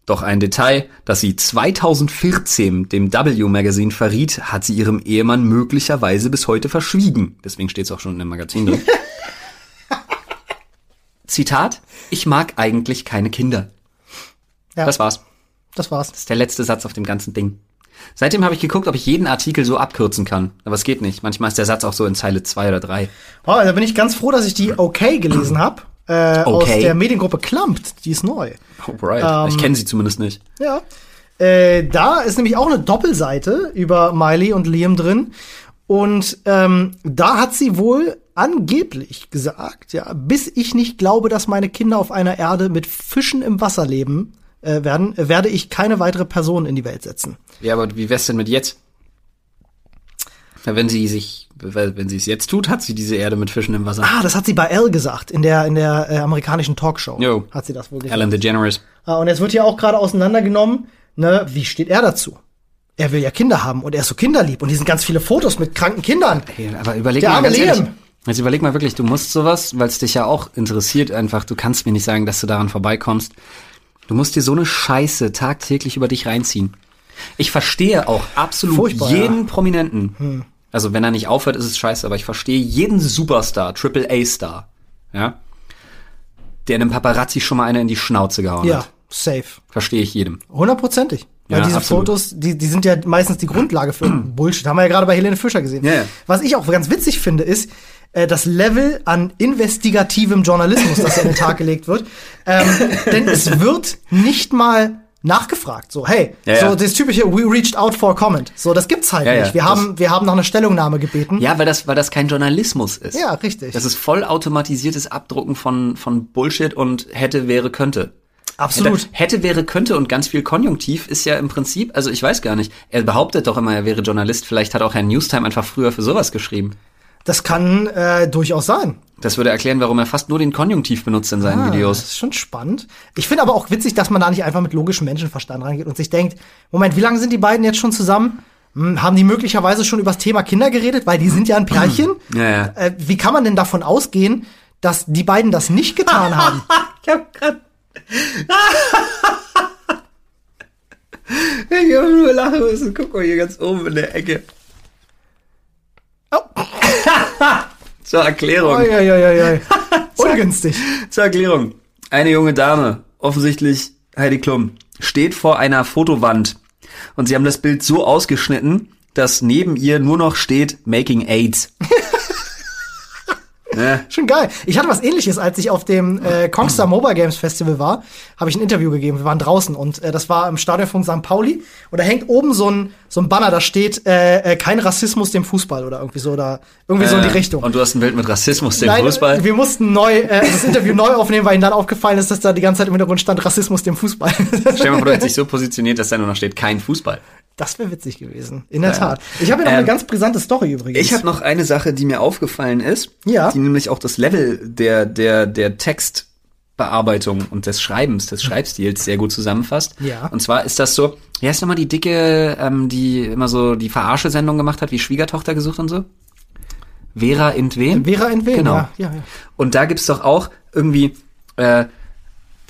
doch ein Detail, das sie 2014 dem W-Magazin verriet, hat sie ihrem Ehemann möglicherweise bis heute verschwiegen. Deswegen steht's auch schon im Magazin drin. (laughs) Zitat, ich mag eigentlich keine Kinder. Ja. Das war's. Das war's. Das ist der letzte Satz auf dem ganzen Ding. Seitdem habe ich geguckt, ob ich jeden Artikel so abkürzen kann. Aber es geht nicht. Manchmal ist der Satz auch so in Zeile zwei oder drei. Oh, da bin ich ganz froh, dass ich die Okay gelesen habe. Äh, Aus Okay. der Mediengruppe Klampt. Die ist neu. Alright. Ähm, ich kenne sie zumindest nicht. Ja. Äh, da ist nämlich auch eine Doppelseite über Miley und Liam drin. Und ähm, da hat sie wohl angeblich gesagt, ja, bis ich nicht glaube, dass meine Kinder auf einer Erde mit Fischen im Wasser leben äh, werden, äh, werde ich keine weitere Person in die Welt setzen. Ja, aber wie wär's denn mit jetzt? Ja, wenn sie sich, wenn sie es jetzt tut, hat sie diese Erde mit Fischen im Wasser. Ah, das hat sie bei Elle gesagt, in der, in der äh, amerikanischen Talkshow. Jo. Hat sie das wohl gesagt. Ellen DeGeneres. Ah, und jetzt wird hier auch gerade auseinandergenommen, ne, wie steht er dazu? Er will ja Kinder haben und er ist so kinderlieb und hier sind ganz viele Fotos mit kranken Kindern. Hey, aber überleg Der mal ganz ehrlich. Liam. Also überleg mal wirklich, du musst sowas, weil es dich ja auch interessiert einfach, du kannst mir nicht sagen, dass du daran vorbeikommst. Du musst dir so eine Scheiße tagtäglich über dich reinziehen. Ich verstehe auch absolut Furchtbar, jeden ja. Prominenten. Also wenn er nicht aufhört, ist es scheiße, aber ich verstehe jeden Superstar, Triple A-Star, ja, der einem Paparazzi schon mal eine in die Schnauze gehauen Ja, hat. safe. Verstehe ich jedem. Hundertprozentig. Weil Ja, diese absolut. Fotos, die, die sind ja meistens die Grundlage für (clears throat) Bullshit. Haben wir ja gerade bei Helene Fischer gesehen. Ja, ja. Was ich auch ganz witzig finde, ist äh, das Level an investigativem Journalismus, das an den Tag (laughs) gelegt wird. Ähm, denn es wird nicht mal nachgefragt. So, hey, Ja, so ja. das typische We reached out for a comment. So, das gibt's halt Ja, nicht. Wir haben, wir haben nach einer Stellungnahme gebeten. Ja, weil das, weil das kein Journalismus ist. Ja, richtig. Das ist voll automatisiertes Abdrucken von, von Bullshit und hätte, wäre, könnte. Absolut. Hätte, hätte, wäre, könnte und ganz viel Konjunktiv ist ja im Prinzip, also ich weiß gar nicht, er behauptet doch immer, er wäre Journalist, vielleicht hat auch Herr Newstime einfach früher für sowas geschrieben. Das kann äh, durchaus sein. Das würde erklären, warum er fast nur den Konjunktiv benutzt in seinen Ah, Das Videos. ist schon spannend. Ich finde aber auch witzig, dass man da nicht einfach mit logischem Menschenverstand rangeht und sich denkt, Moment, wie lange sind die beiden jetzt schon zusammen? Hm, haben die möglicherweise schon über das Thema Kinder geredet? Weil die sind ja ein Pärchen. Ja, ja. Äh, wie kann man denn davon ausgehen, dass die beiden das nicht getan haben? (laughs) Ich hab grad. (laughs) ich hab nur lachen müssen. Guck mal hier ganz oben in der Ecke. Oh. (laughs) Zur Erklärung. Oi, oi, oi, oi. (laughs) (laughs) Ungünstig. Zur Erklärung. Eine junge Dame, offensichtlich Heidi Klum, steht vor einer Fotowand und sie haben das Bild so ausgeschnitten, dass neben ihr nur noch steht Making AIDS. Ja. (laughs) Schon geil. Ich hatte was ähnliches, als ich auf dem äh, Kongstar Mobile Games Festival war, habe ich ein Interview gegeben. Wir waren draußen und äh, das war im Stadion von St. Pauli und da hängt oben so ein so ein Banner, da steht äh, äh, kein Rassismus dem Fußball oder irgendwie so oder irgendwie so in die Äh, Richtung. Und du hast ein Bild mit Rassismus, dem Nein, Fußball. wir mussten neu äh, das Interview neu aufnehmen, weil ihnen dann aufgefallen ist, dass da die ganze Zeit im Hintergrund stand Rassismus dem Fußball. Stell dir mal vor, du hättest (laughs) dich so positioniert, dass da nur noch steht, kein Fußball. Das wäre witzig gewesen. In der Ja. Tat. Ich habe ja noch Ähm, eine ganz brisante Story übrigens. Ich habe noch eine Sache, die mir aufgefallen ist, Ja. die nämlich auch das Level der der der Textbearbeitung und des Schreibens, des Schreibstils sehr gut zusammenfasst. Ja. Und zwar ist das so, wie heißt nochmal die dicke, ähm, die immer so die Verarsche-Sendung gemacht hat, wie Schwiegertochter gesucht und so? Vera Intwen? Vera in Wen, Genau. ja, ja, ja. Und da gibt's doch auch irgendwie äh,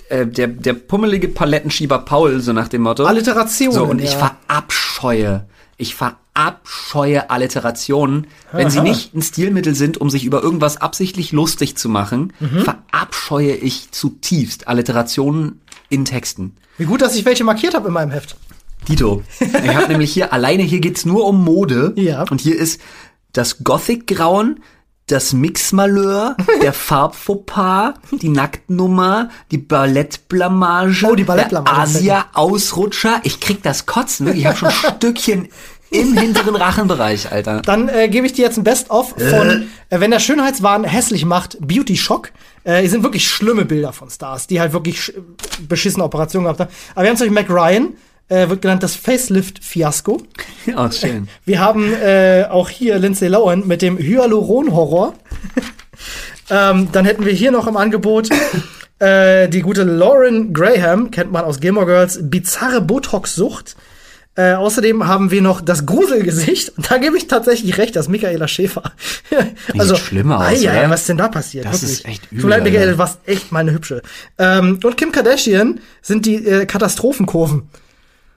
äh, der, der pummelige Palettenschieber Paul, so nach dem Motto. Alliterationen, So, und ich ja. verabscheue, ich verabscheue Alliterationen, wenn sie Aha. nicht ein Stilmittel sind, um sich über irgendwas absichtlich lustig zu machen, Mhm. verabscheue ich zutiefst Alliterationen in Texten. Wie gut, dass ich welche markiert habe in meinem Heft. Dito. Ich habe (laughs) nämlich hier alleine, hier geht's nur um Mode. Ja. Und hier ist das Gothic-Grauen, das Mixmalheur, (laughs) der Farbfauxpas, die Nacktnummer, die Ballettblamage, Oh, die Ballettblamage. der Asia-Ausrutscher. Ich krieg das Kotzen, wirklich. Ich habe schon (laughs) Stückchen im hinteren Rachenbereich, Alter. Dann äh, gebe ich dir jetzt ein Best-of von, äh, wenn der Schönheitswahn hässlich macht, Beauty Shock. Äh, hier sind wirklich schlimme Bilder von Stars, die halt wirklich sch- beschissene Operationen gehabt haben. Aber wir haben zum Beispiel Mac Ryan, äh, wird genannt das Facelift-Fiasko. Ja, schön. (laughs) Wir haben äh, auch hier Lindsay Lohan mit dem Hyaluron-Horror. (laughs) ähm, dann hätten wir hier noch im Angebot äh, die gute Lauren Graham, kennt man aus Gilmore Girls, bizarre Botox-Sucht. Äh, außerdem haben wir noch das Gruselgesicht. Und da gebe ich tatsächlich recht, das ist Michaela Schäfer. (laughs) sieht schlimm aus, oder? was ist denn da passiert? Das Wirklich. ist echt Tut übel, leid, Michaela, du warst echt meine Hübsche. Ähm, und Kim Kardashian sind die äh, Katastrophenkurven.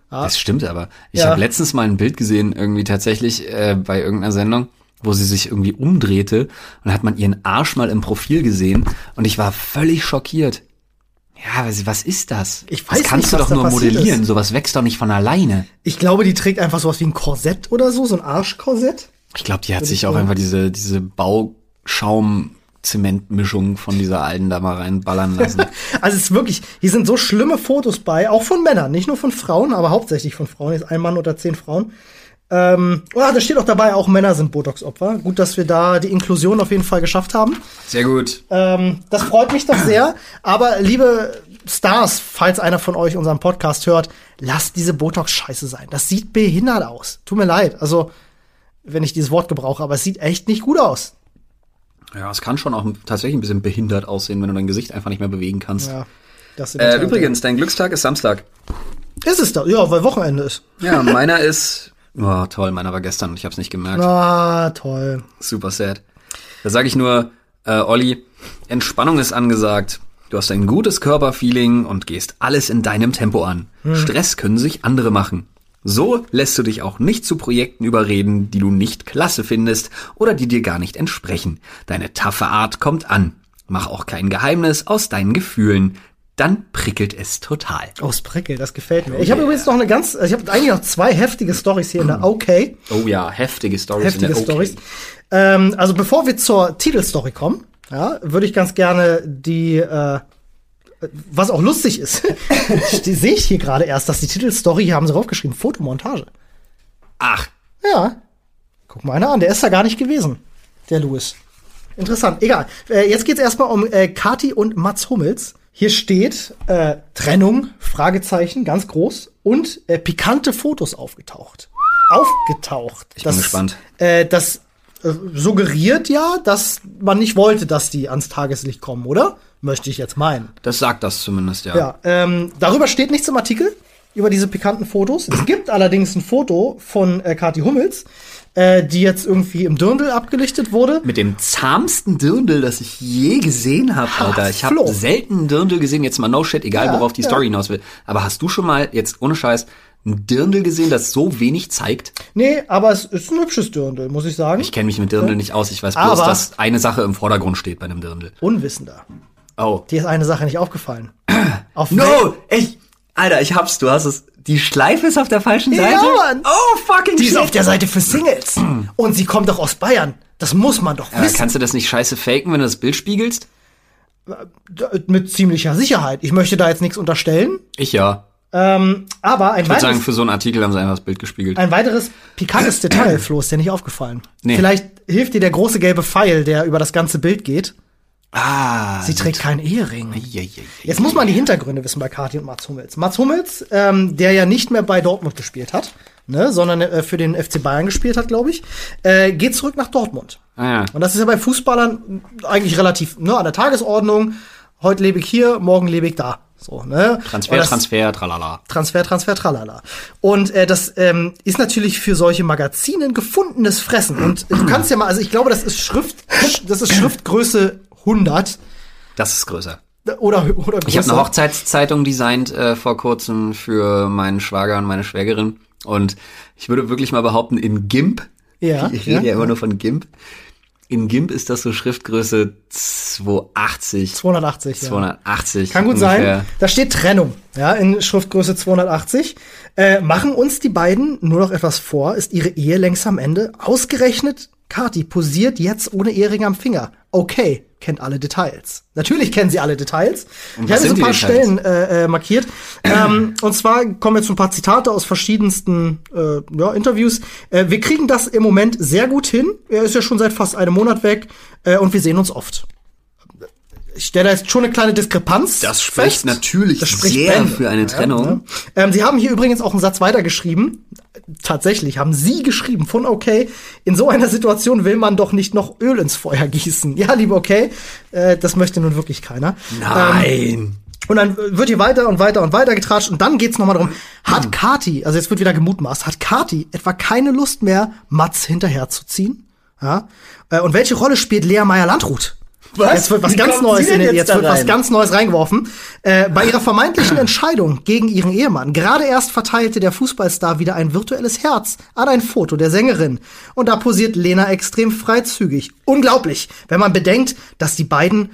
Das stimmt aber. Ich Ja. habe letztens mal ein Bild gesehen, irgendwie tatsächlich äh, bei irgendeiner Sendung, wo sie sich irgendwie umdrehte und hat man ihren Arsch mal im Profil gesehen und ich war völlig schockiert. Ja, was, ist das? Ich weiß das kannst nicht, du doch nur modellieren. ist. Sowas wächst doch nicht von alleine. Ich glaube, die trägt einfach sowas wie ein Korsett oder so, so ein Arschkorsett. Ich glaube, die hat Würde sich ich auch sagen. einfach diese diese Bauschaum Zementmischung von dieser alten da mal reinballern lassen. (laughs) Also es ist wirklich, hier sind so schlimme Fotos bei, auch von Männern, nicht nur von Frauen, aber hauptsächlich von Frauen. Hier ist ein Mann oder zehn Frauen. Ähm, oh, da steht auch dabei, auch Männer sind Botox-Opfer. Gut, dass wir da die Inklusion auf jeden Fall geschafft haben. Sehr gut. Ähm, das freut mich doch sehr. Aber liebe Stars, falls einer von euch unseren Podcast hört, lasst diese Botox-Scheiße sein. Das sieht behindert aus. Tut mir leid. Also, wenn ich dieses Wort gebrauche, aber es sieht echt nicht gut aus. Ja, es kann schon auch tatsächlich ein bisschen behindert aussehen, wenn du dein Gesicht einfach nicht mehr bewegen kannst. Ja. Das Äh, Tat. übrigens, dein Glückstag ist Samstag. Ist es da? Ja, weil Wochenende ist. Ja, (laughs) meiner ist. Oh, toll, meiner war gestern und ich hab's nicht gemerkt. Ah, toll. Super sad. Da sage ich nur, äh, Olli, Entspannung ist angesagt. Du hast ein gutes Körperfeeling und gehst alles in deinem Tempo an. Stress können sich andere machen. So lässt du dich auch nicht zu Projekten überreden, die du nicht klasse findest oder die dir gar nicht entsprechen. Deine taffe Art kommt an. Mach auch kein Geheimnis aus deinen Gefühlen. Dann prickelt es total. Aus Prickel, das gefällt mir. Ich habe übrigens noch eine ganz, ich habe eigentlich noch zwei heftige Stories hier in der (clears throat) Okay. Oh ja, heftige Stories. heftige Stories. Ähm, also bevor wir zur Titelstory kommen, ja, würde ich ganz gerne die, äh, was auch lustig ist, (laughs) sehe ich hier gerade erst, dass die Titelstory, hier haben sie draufgeschrieben, Fotomontage. Ach, Ja, guck mal einer an, der ist da gar nicht gewesen, der Louis. Interessant, egal. Äh, jetzt geht's erstmal um äh, Kati und Mats Hummels. Hier steht äh, Trennung, Fragezeichen, ganz groß, und äh, pikante Fotos aufgetaucht. Aufgetaucht. Ich bin gespannt. Äh, das äh, suggeriert ja, dass man nicht wollte, dass die ans Tageslicht kommen, oder? Möchte ich jetzt meinen. das sagt das zumindest, ja. Ja, ähm, darüber steht nichts im Artikel, über diese pikanten Fotos. Es gibt allerdings ein Foto von äh, Kathi Hummels, äh, die jetzt irgendwie im Dirndl abgelichtet wurde. Mit dem zahmsten Dirndl, das ich je gesehen habe, Alter. Ich habe selten Dirndl gesehen, jetzt mal no shit, egal Ja, worauf die ja. Story hinaus will. Aber hast du schon mal, jetzt ohne Scheiß, ein Dirndl gesehen, das so wenig zeigt? Nee, aber es ist ein hübsches Dirndl, muss ich sagen. Ich kenne mich mit Dirndl nicht aus, ich weiß bloß, Aber- dass eine Sache im Vordergrund steht bei einem Dirndl. Unwissender. Oh. Dir ist eine Sache nicht aufgefallen. (clears throat) Auf No! Ich, Alter, ich hab's, du hast es. Die Schleife ist auf der falschen Ja, Seite? Mann. Oh, fucking Die ist shit. auf der Seite für Singles. (clears throat) Und sie kommt doch aus Bayern. Das muss man doch Ja, wissen. kannst du das nicht scheiße faken, wenn du das Bild spiegelst? Mit ziemlicher Sicherheit. Ich möchte da jetzt nichts unterstellen. Ich ja. Ähm, aber ein Ich würde sagen, für so einen Artikel haben sie einfach das Bild gespiegelt. ein weiteres pikantes (clears throat) Detail, Flo, ist dir nicht aufgefallen. Nee. Vielleicht hilft dir der große gelbe Pfeil, der über das ganze Bild geht. Ah. Sie trägt keinen Ehering. Ja, ja, ja. Jetzt muss man die Hintergründe wissen bei Kathi und Mats Hummels. Mats Hummels, ähm, der ja nicht mehr bei Dortmund gespielt hat, ne, sondern äh, für den FC Bayern gespielt hat, glaube ich, äh, geht zurück nach Dortmund. Ah, ja. Und das ist ja bei Fußballern eigentlich relativ ne, an der Tagesordnung. Heute lebe ich hier, morgen lebe ich da. So, ne? Transfer, das- Transfer, tralala. Transfer, Transfer, tralala. Und äh, das ähm, ist natürlich für solche Magazine ein gefundenes Fressen. Und du kannst ja mal, also ich glaube, das ist Schrift, das ist Schriftgröße 100 Das ist größer. oder oder größer. Ich habe eine Hochzeitszeitung designt äh, vor kurzem für meinen Schwager und meine Schwägerin. Und ich würde wirklich mal behaupten, in GIMP, Ja, ich rede ja, ja. immer nur von GIMP, in GIMP ist das so Schriftgröße 280, 280. Ja. 280. Kann gut ungefähr. sein. Da steht Trennung, ja, in Schriftgröße 280. Äh, machen uns die beiden nur noch etwas vor, ist ihre Ehe längst am Ende. Ausgerechnet, Kati posiert jetzt ohne Ehering am Finger. Okay, kennt alle Details. Natürlich kennen sie alle Details. Ich habe so ein paar? Stellen äh, äh, markiert. ähm, und zwar kommen jetzt ein paar Zitate aus verschiedensten äh, ja, Interviews. Äh, wir kriegen das im Moment sehr gut hin. Er ist ja schon seit fast einem Monat weg äh, und wir sehen uns oft. Ich stelle da jetzt schon eine kleine Diskrepanz. Das spricht fest. natürlich Das spricht sehr Bände. für eine Trennung. Ja, ja. Ähm, Sie haben hier übrigens auch einen Satz weitergeschrieben. Tatsächlich haben Sie geschrieben von okay, in so einer Situation will man doch nicht noch Öl ins Feuer gießen. Ja, liebe okay, äh, das möchte nun wirklich keiner. Ähm, Nein. und dann wird hier weiter und weiter und weiter getratscht und dann geht's nochmal darum, hat Kati, also jetzt wird wieder gemutmaßt, hat Kati etwa keine Lust mehr, Mats hinterherzuziehen? Ja? Äh, Und welche Rolle spielt Lea Meyer-Landrut? Was? Jetzt wird was Wie ganz Neues in den, jetzt jetzt wird was ganz Neues reingeworfen. Äh, bei ihrer vermeintlichen (clears throat) Entscheidung gegen ihren Ehemann. Gerade erst verteilte der Fußballstar wieder ein virtuelles Herz an ein Foto der Sängerin. Und da posiert Lena extrem freizügig. Unglaublich, wenn man bedenkt, dass die beiden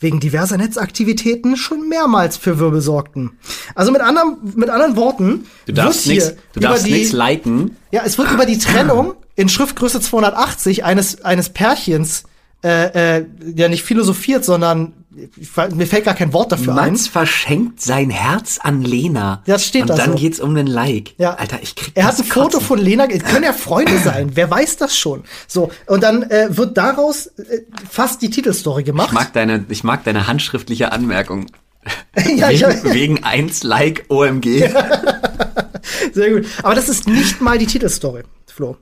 wegen diverser Netzaktivitäten schon mehrmals für Wirbel sorgten. Also mit anderen, mit anderen Worten, Du darfst nichts, du darfst nichts liken. ja, es wird über die Trennung (clears throat) in Schriftgröße 280 eines, eines Pärchens, äh, äh, ja nicht philosophiert, sondern ich, mir fällt gar kein Wort dafür ein. Mats verschenkt sein Herz an Lena. Ja, das steht Und da dann geht's um den Like. Ja. Alter, ich krieg Er hat ein Foto Kotzen. von Lena, können ja Freunde sein, (laughs) wer weiß das schon. So, und dann äh, wird daraus äh, fast die Titelstory gemacht. Ich mag deine, ich mag deine handschriftliche Anmerkung. (laughs) ja, wegen, wegen eins Like OMG. (laughs) sehr gut. Aber das ist nicht mal die Titelstory, Flo.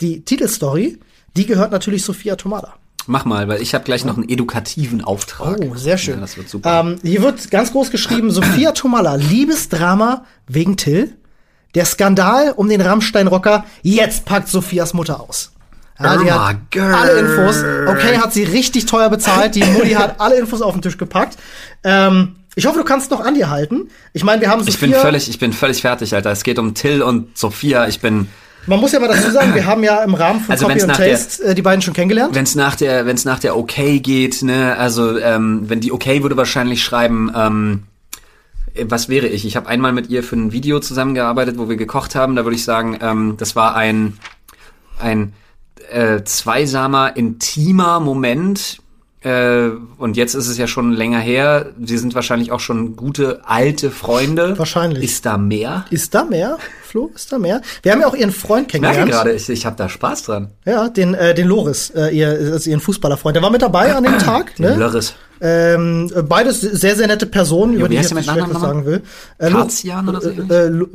Die Titelstory, die gehört natürlich Sophia Tomada. Mach mal, weil ich habe gleich noch einen edukativen Auftrag. Oh, sehr schön. Ja, das wird super. Ähm, hier wird ganz groß geschrieben, Sophia (clears throat) Tomalla, Liebesdrama wegen Till. Der Skandal um den Rammstein-Rocker, jetzt packt Sophias Mutter aus. Ja, die hat girl. alle Infos. Okay, hat sie richtig teuer bezahlt. Die Mutti hat alle Infos auf den Tisch gepackt. Ähm, ich hoffe, du kannst noch an dir halten. Ich meine, wir haben Ich Sophia. bin völlig, ich bin völlig fertig, Alter. Es geht um Till und Sophia. Ich bin, man muss ja mal dazu sagen, wir haben ja im Rahmen von Also Copy und nach der- Taste äh, die beiden schon kennengelernt. wenn's nach der, wenn's nach der Okay geht, ne, also ähm, wenn die Okay würde wahrscheinlich schreiben, ähm, äh, was wäre ich? Ich habe einmal mit ihr für ein Video zusammengearbeitet, wo wir gekocht haben. Da würde ich sagen, ähm, das war ein ein äh, zweisamer, intimer Moment. Äh, und jetzt ist es ja schon länger her. Sie sind wahrscheinlich auch schon gute alte Freunde. Wahrscheinlich. Ist da mehr? Ist da mehr? Flo, ist da mehr? Wir haben ja auch ihren Freund Ich merke kennengelernt. gerade, ich, ich habe da Spaß dran. Ja, den, äh, den Loris, äh, ihr, also ihren Fußballerfreund. Der war mit dabei an dem (clears throat) Tag. Den Ne? Lörres. Ähm, äh, beides sehr, sehr nette Personen, über wie die ich jetzt nicht was sagen will. Äh, Karzian oder so? Äh, äh,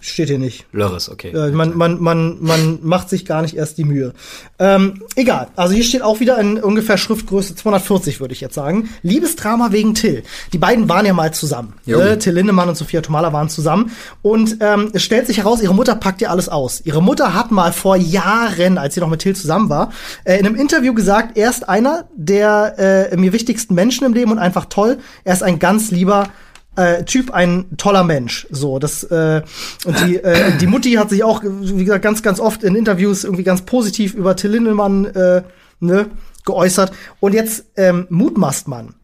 steht hier nicht. Lörres, okay. Äh, man, man, man, man macht sich gar nicht erst die Mühe. Ähm, egal. Also hier steht auch wieder in ungefähr Schriftgröße 240, würde ich jetzt sagen. Liebesdrama wegen Till. Die beiden waren ja mal zusammen. Jo. Äh, Till Lindemann und Sophia Tomala waren zusammen. Und ähm, es stellt sich heraus, ihre Mutter packt ihr alles aus. Ihre Mutter hat mal vor Jahren, als sie noch mit Till zusammen war, äh, in einem Interview gesagt, er ist einer der äh, mir wichtigsten Menschen im Leben und einfach toll. Er ist ein ganz lieber äh, Typ, ein toller Mensch. So, das äh, und die äh, die Mutti hat sich auch, wie gesagt, ganz ganz oft in Interviews irgendwie ganz positiv über Till Lindemann äh, ne, geäußert. Und jetzt ähm, mutmaßt man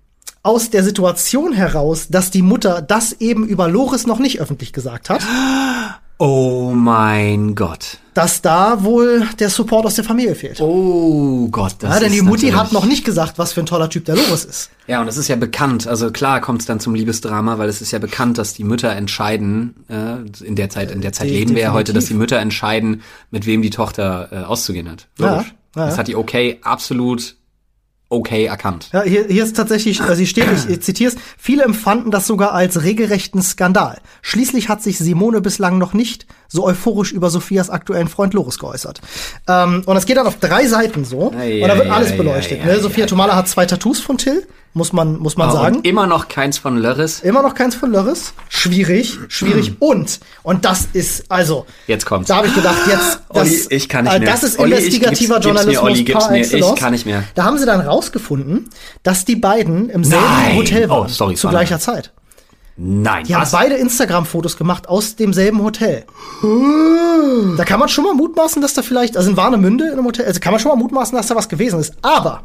aus der Situation heraus, dass die Mutter das eben über Loris noch nicht öffentlich gesagt hat, (gasps) Oh mein Gott. dass da wohl der Support aus der Familie fehlt. Oh Gott, das ja, denn ist die Mutti hat noch nicht gesagt, was für ein toller Typ der Loris ist. Ja, und es ist ja bekannt. Also klar kommt es dann zum Liebesdrama, weil es ist ja bekannt, dass die Mütter entscheiden. Äh, in der Zeit, in der Zeit de- leben wir ja heute, dass die. Mütter entscheiden, mit wem die Tochter äh, auszugehen hat. Logisch. Ja, ja, Das hat die Okay absolut okay erkannt. Ja, hier, hier ist tatsächlich, äh, sie steht, ich, ich zitiere es, viele empfanden das sogar als regelrechten Skandal. Schließlich hat sich Simone bislang noch nicht so euphorisch über Sophias aktuellen Freund Loris geäußert. Ähm, und das geht dann auf drei Seiten so. Ei, und da wird ei, alles beleuchtet. ne? Sophia. Tomala hat zwei Tattoos von Till, muss man, muss man sagen. Und immer noch keins von Lörres. Immer noch keins von Lörres. Schwierig, schwierig. und, und das ist, also, Jetzt kommt's. da habe ich gedacht, jetzt, das, Olli, ich kann nicht äh, mehr. Das ist Olli, investigativer gib's- gib's mir, Journalismus Olli, gib's mir. Ich kann nicht mehr. Da haben sie dann rausgefunden, dass die beiden im selben Nein. Hotel Oh, waren. sorry, zu Spanner. gleicher Zeit. Nein, Die haben was? beide Instagram-Fotos gemacht aus demselben Hotel. Da kann man schon mal mutmaßen, dass da vielleicht, also in Warnemünde in einem Hotel, also kann man schon mal mutmaßen, dass da was gewesen ist. Aber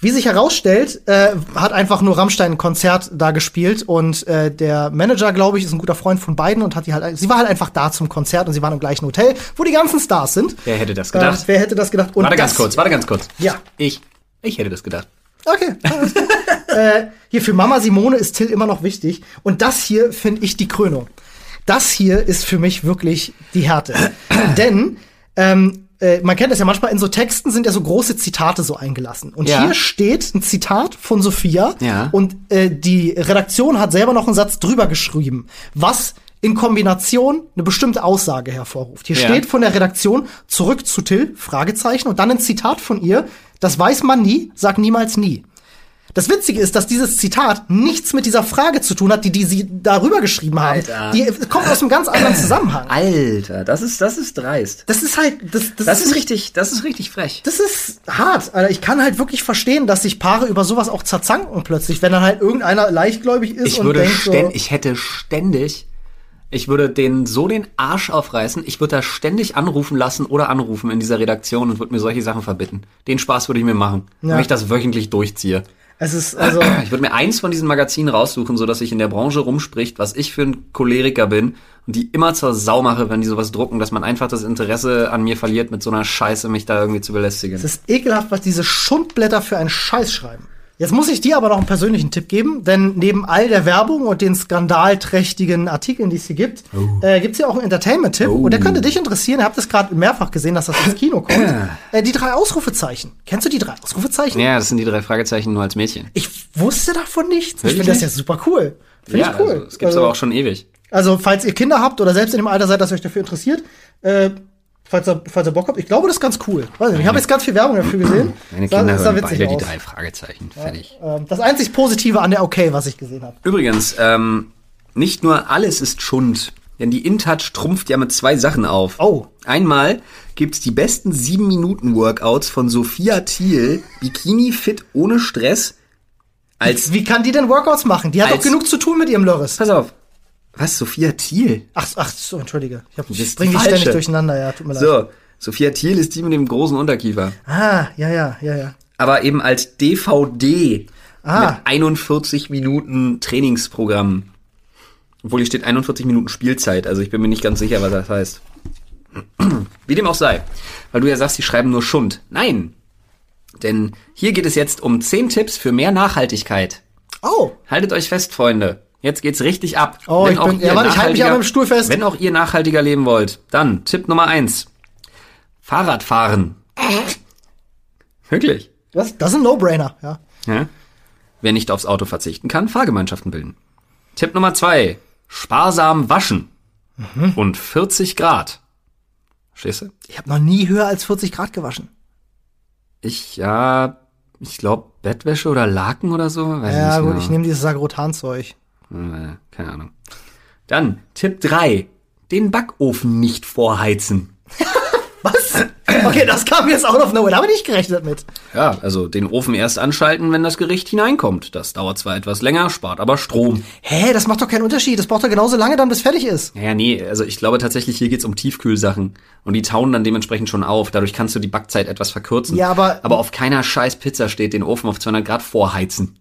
wie sich herausstellt, äh, hat einfach nur Rammstein ein Konzert da gespielt und äh, der Manager, glaube ich, ist ein guter Freund von beiden und hat die halt, sie war halt einfach da zum Konzert und sie waren im gleichen Hotel, wo die ganzen Stars sind. Wer hätte das gedacht? Äh, wer hätte das gedacht? Und warte ganz das- kurz, warte ganz kurz. Ja. Ich. Ich hätte das gedacht. Okay. (laughs) äh, hier für Mama Simone ist Till immer noch wichtig. Und das hier finde ich die Krönung. Das hier ist für mich wirklich die Härte. Denn ähm, äh, man kennt das ja manchmal, in so Texten sind ja so große Zitate so eingelassen. Und Ja. hier steht ein Zitat von Sophia Ja. und äh, die Redaktion hat selber noch einen Satz drüber geschrieben, was in Kombination eine bestimmte Aussage hervorruft. Hier Ja. steht von der Redaktion zurück zu Till, Fragezeichen, und dann ein Zitat von ihr, das weiß man nie, sag niemals nie. Das Witzige ist, dass dieses Zitat nichts mit dieser Frage zu tun hat, die, die sie darüber geschrieben haben. Alter. Die kommt aus einem ganz anderen Zusammenhang. Alter, das ist, das ist dreist. Das ist halt, das, das, Das ist nicht- richtig, das ist richtig frech. Das ist hart. Alter. Ich kann halt wirklich verstehen, dass sich Paare über sowas auch zerzanken plötzlich, wenn dann halt irgendeiner leichtgläubig ist Ich und würde denkt so, ständig, ich hätte ständig, ich würde den so den Arsch aufreißen, ich würde da ständig anrufen lassen oder anrufen in dieser Redaktion und würde mir solche Sachen verbitten. Den Spaß würde ich mir machen, Ja. wenn ich das wöchentlich durchziehe. Es ist also (clears throat) Ich würde mir eins von diesen Magazinen raussuchen, so dass ich in der Branche rumspricht, was ich für ein Choleriker bin und die immer zur Sau mache, wenn die sowas drucken, dass man einfach das Interesse an mir verliert, mit so einer Scheiße mich da irgendwie zu belästigen. Es ist ekelhaft, was diese Schundblätter für einen Scheiß schreiben. Jetzt muss ich dir aber noch einen persönlichen Tipp geben, denn neben all der Werbung und den skandalträchtigen Artikeln, die es hier gibt, äh, gibt es hier auch einen Entertainment-Tipp. Und der könnte dich interessieren. Ihr habt es gerade mehrfach gesehen, dass das ins Kino kommt. (clears throat) äh, die drei Ausrufezeichen. Kennst du die drei Ausrufezeichen? ja, das sind die drei Fragezeichen nur als Mädchen. Ich wusste davon nichts. Ich Wirklich finde das ja super cool. Finde ja, ich cool. also, es gibt's also, aber auch schon ewig. also, falls ihr Kinder habt oder selbst in dem Alter seid, dass euch dafür interessiert, äh, falls ihr, falls ihr Bock habt, ich glaube, das ist ganz cool. Weiß nicht, ich habe jetzt ganz viel Werbung dafür gesehen. Meine Kinder sah hören witzig beide die aus. drei Fragezeichen. Fertig. Ähm, das einzig Positive an der Okay, was ich gesehen habe. Übrigens, ähm, nicht nur alles ist Schund, Denn die InTouch trumpft ja mit zwei Sachen auf. Oh. Einmal gibt's die besten 7-Minuten-Workouts von Sophia Thiel, Bikini fit ohne Stress. Als, Wie kann die denn Workouts machen? Die hat doch Als- genug zu tun mit ihrem Lörres. pass auf. Was, Sophia Thiel? Ach, ach so, entschuldige. Ich, hab, ich bring die die ständig durcheinander, ja, tut mir leid. So, Sophia Thiel ist die mit dem großen Unterkiefer. Ah, ja, ja, ja, ja. Aber eben als DVD Ah. mit 41 Minuten Trainingsprogramm. Obwohl hier steht 41 Minuten Spielzeit, also ich bin mir nicht ganz sicher, was das heißt. (clears throat) Wie dem auch sei. Weil du ja sagst, die schreiben nur Schund. Nein. Denn hier geht es jetzt um 10 Tipps für mehr Nachhaltigkeit. Oh, Haltet euch fest, Freunde. Jetzt geht's richtig ab. Oh, ich bin- ja, Mann, ich halte mich aber im Stuhl fest. Wenn auch ihr nachhaltiger leben wollt, dann Tipp Nummer eins: Fahrradfahren. Wirklich? das, das ist ein No-Brainer, ja. Ja? Wer nicht aufs Auto verzichten kann, Fahrgemeinschaften bilden. Tipp Nummer zwei: Sparsam waschen. Mhm. Und 40 Grad. Verstehst du? Ich habe noch nie höher als 40 Grad gewaschen. Ich, ja, ich glaube Bettwäsche oder Laken oder so. Weiß Ja, gut, genau. ich nehme dieses Sagrotan-Zeug. Äh, keine Ahnung. Dann Tipp 3. Den Backofen nicht vorheizen. (laughs) Was? Okay, das kam jetzt out of nowhere. Da habe ich nicht gerechnet mit. Ja, also den Ofen erst anschalten, wenn das Gericht hineinkommt. Das dauert zwar etwas länger, spart aber Strom. Hä, das macht doch keinen Unterschied. Das braucht doch genauso lange dann, bis fertig ist. Ja, nee, also ich glaube tatsächlich, hier geht's um Tiefkühlsachen. Und die tauen dann dementsprechend schon auf. Dadurch kannst du die Backzeit etwas verkürzen. Ja, aber- Aber auf keiner scheiß Pizza steht, den Ofen auf 200 Grad vorheizen.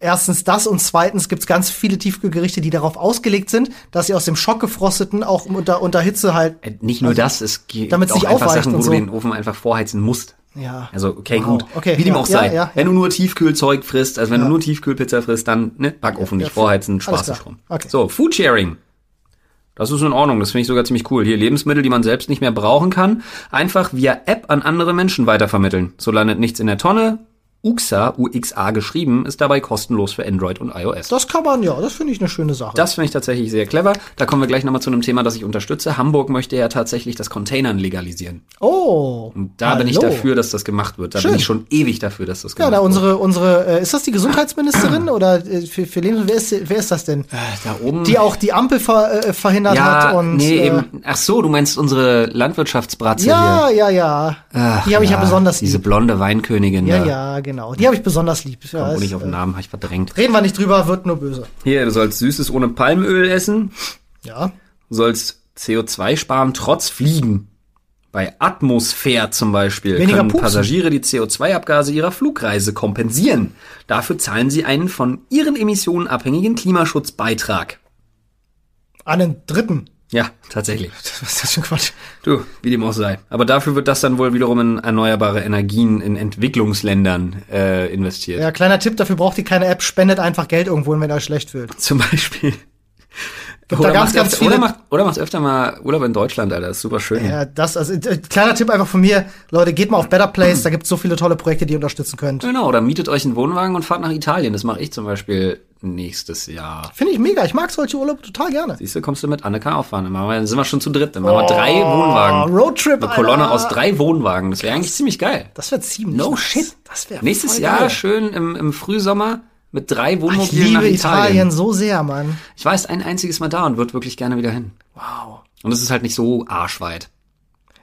Erstens das und zweitens gibt's ganz viele Tiefkühlgerichte, die darauf ausgelegt sind, dass sie aus dem schockgefrosteten auch unter, unter Hitze halt. Äh, Nicht nur das, es gibt damit es auch einfach Sachen, wo und du so. den Ofen einfach vorheizen musst. Ja. Also, okay, Wow. gut. Okay, Wie dem ja, auch sei. ja, ja, Wenn du nur Tiefkühlzeug frisst, also wenn du nur Tiefkühlpizza frisst, dann ne, Backofen nicht vorheizen, Spaß klar. Strom. Okay. So, Foodsharing. Das ist in Ordnung, das finde ich sogar ziemlich cool. Hier Lebensmittel, die man selbst nicht mehr brauchen kann, einfach via App an andere Menschen weitervermitteln. So landet nichts in der Tonne. UXA, UXA geschrieben, ist dabei kostenlos für Android und iOS. Das kann man, ja, das finde ich eine schöne Sache. Das finde ich tatsächlich sehr clever. Da kommen wir gleich nochmal zu einem Thema, das ich unterstütze. Hamburg möchte ja tatsächlich das Containern legalisieren. oh. Und da bin ich hallo. dafür, dass das gemacht wird. Da Schön. bin ich schon ewig dafür, dass das Ja, gemacht da wird. unsere, unsere, äh, ist das die Gesundheitsministerin (clears throat) oder äh, für, für Lebensmittel, wer ist, wer ist das denn? Da oben. Die auch die Ampel ver, äh, verhindert ja, hat und. nee, äh, eben. Ach so, du meinst unsere Landwirtschaftsbratze Ja, hier. ja, ja. Ach, die habe ich ja besonders Diese lieb. blonde Weinkönigin Ja, da. ja, genau. Die habe ich besonders lieb. Ja, Komm ist, nicht auf den Namen, habe ich verdrängt. reden wir nicht drüber, wird nur böse. Hier, du sollst Süßes ohne Palmöl essen. Ja. Du sollst CO2 sparen trotz Fliegen. Bei Atmosphäre zum Beispiel Weniger können pupsen. Passagiere die CO2-Abgase ihrer Flugreise kompensieren. Dafür zahlen sie einen von ihren Emissionen abhängigen Klimaschutzbeitrag. Einen dritten. Ja, tatsächlich. (laughs) Was ist das für ein Quatsch? Du, wie dem auch sei. Aber dafür wird das dann wohl wiederum in erneuerbare Energien in Entwicklungsländern äh, investiert. Ja, kleiner Tipp, dafür braucht ihr keine App, spendet einfach Geld irgendwo wenn euch schlecht fühlt. Zum Beispiel. Gibt da ganz, ganz öfter, oder, macht, oder macht öfter mal Urlaub in Deutschland, Alter. Das ist super schön. Ja, das, also, äh, kleiner Tipp einfach von mir. Leute, geht mal auf Better Place, da gibt's so viele tolle Projekte, die ihr unterstützen könnt. Genau, oder mietet euch einen Wohnwagen und fahrt nach Italien. Das mache ich zum Beispiel nächstes Jahr. Finde ich mega. Ich mag solche Urlaube total gerne. Siehst du, kommst du mit Annika auffahren. Dann, machen wir, dann sind wir schon zu dritt. Dann machen wir drei Wohnwagen. Oh, Roadtrip, Eine Kolonne Alter. aus drei Wohnwagen. Das wäre eigentlich ziemlich geil. Das wäre ziemlich No nice. shit. Das wäre Nächstes Jahr geil. schön im, im Frühsommer mit drei Ich Wohnmobilen nach liebe Italien. Italien so sehr, Mann. Ich weiß ein einziges Mal da und würde wirklich gerne wieder hin. Wow. Und es ist halt nicht so arschweit.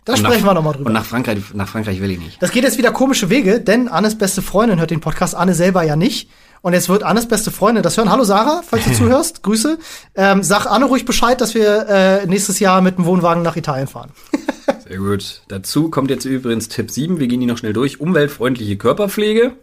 Da Und sprechen nach, wir nochmal drüber. Und nach Frankreich, nach Frankreich will ich nicht. Das geht jetzt wieder komische Wege, denn Annes beste Freundin hört den Podcast, Anne selber ja nicht. Und jetzt wird Annes beste Freundin das hören. Hallo Sarah, falls du (laughs) zuhörst, Grüße. Ähm, sag Anne ruhig Bescheid, dass wir äh, nächstes Jahr mit dem Wohnwagen nach Italien fahren. (laughs) Sehr gut. Dazu kommt jetzt übrigens Tipp 7. Wir gehen die noch schnell durch. Umweltfreundliche Körperpflege.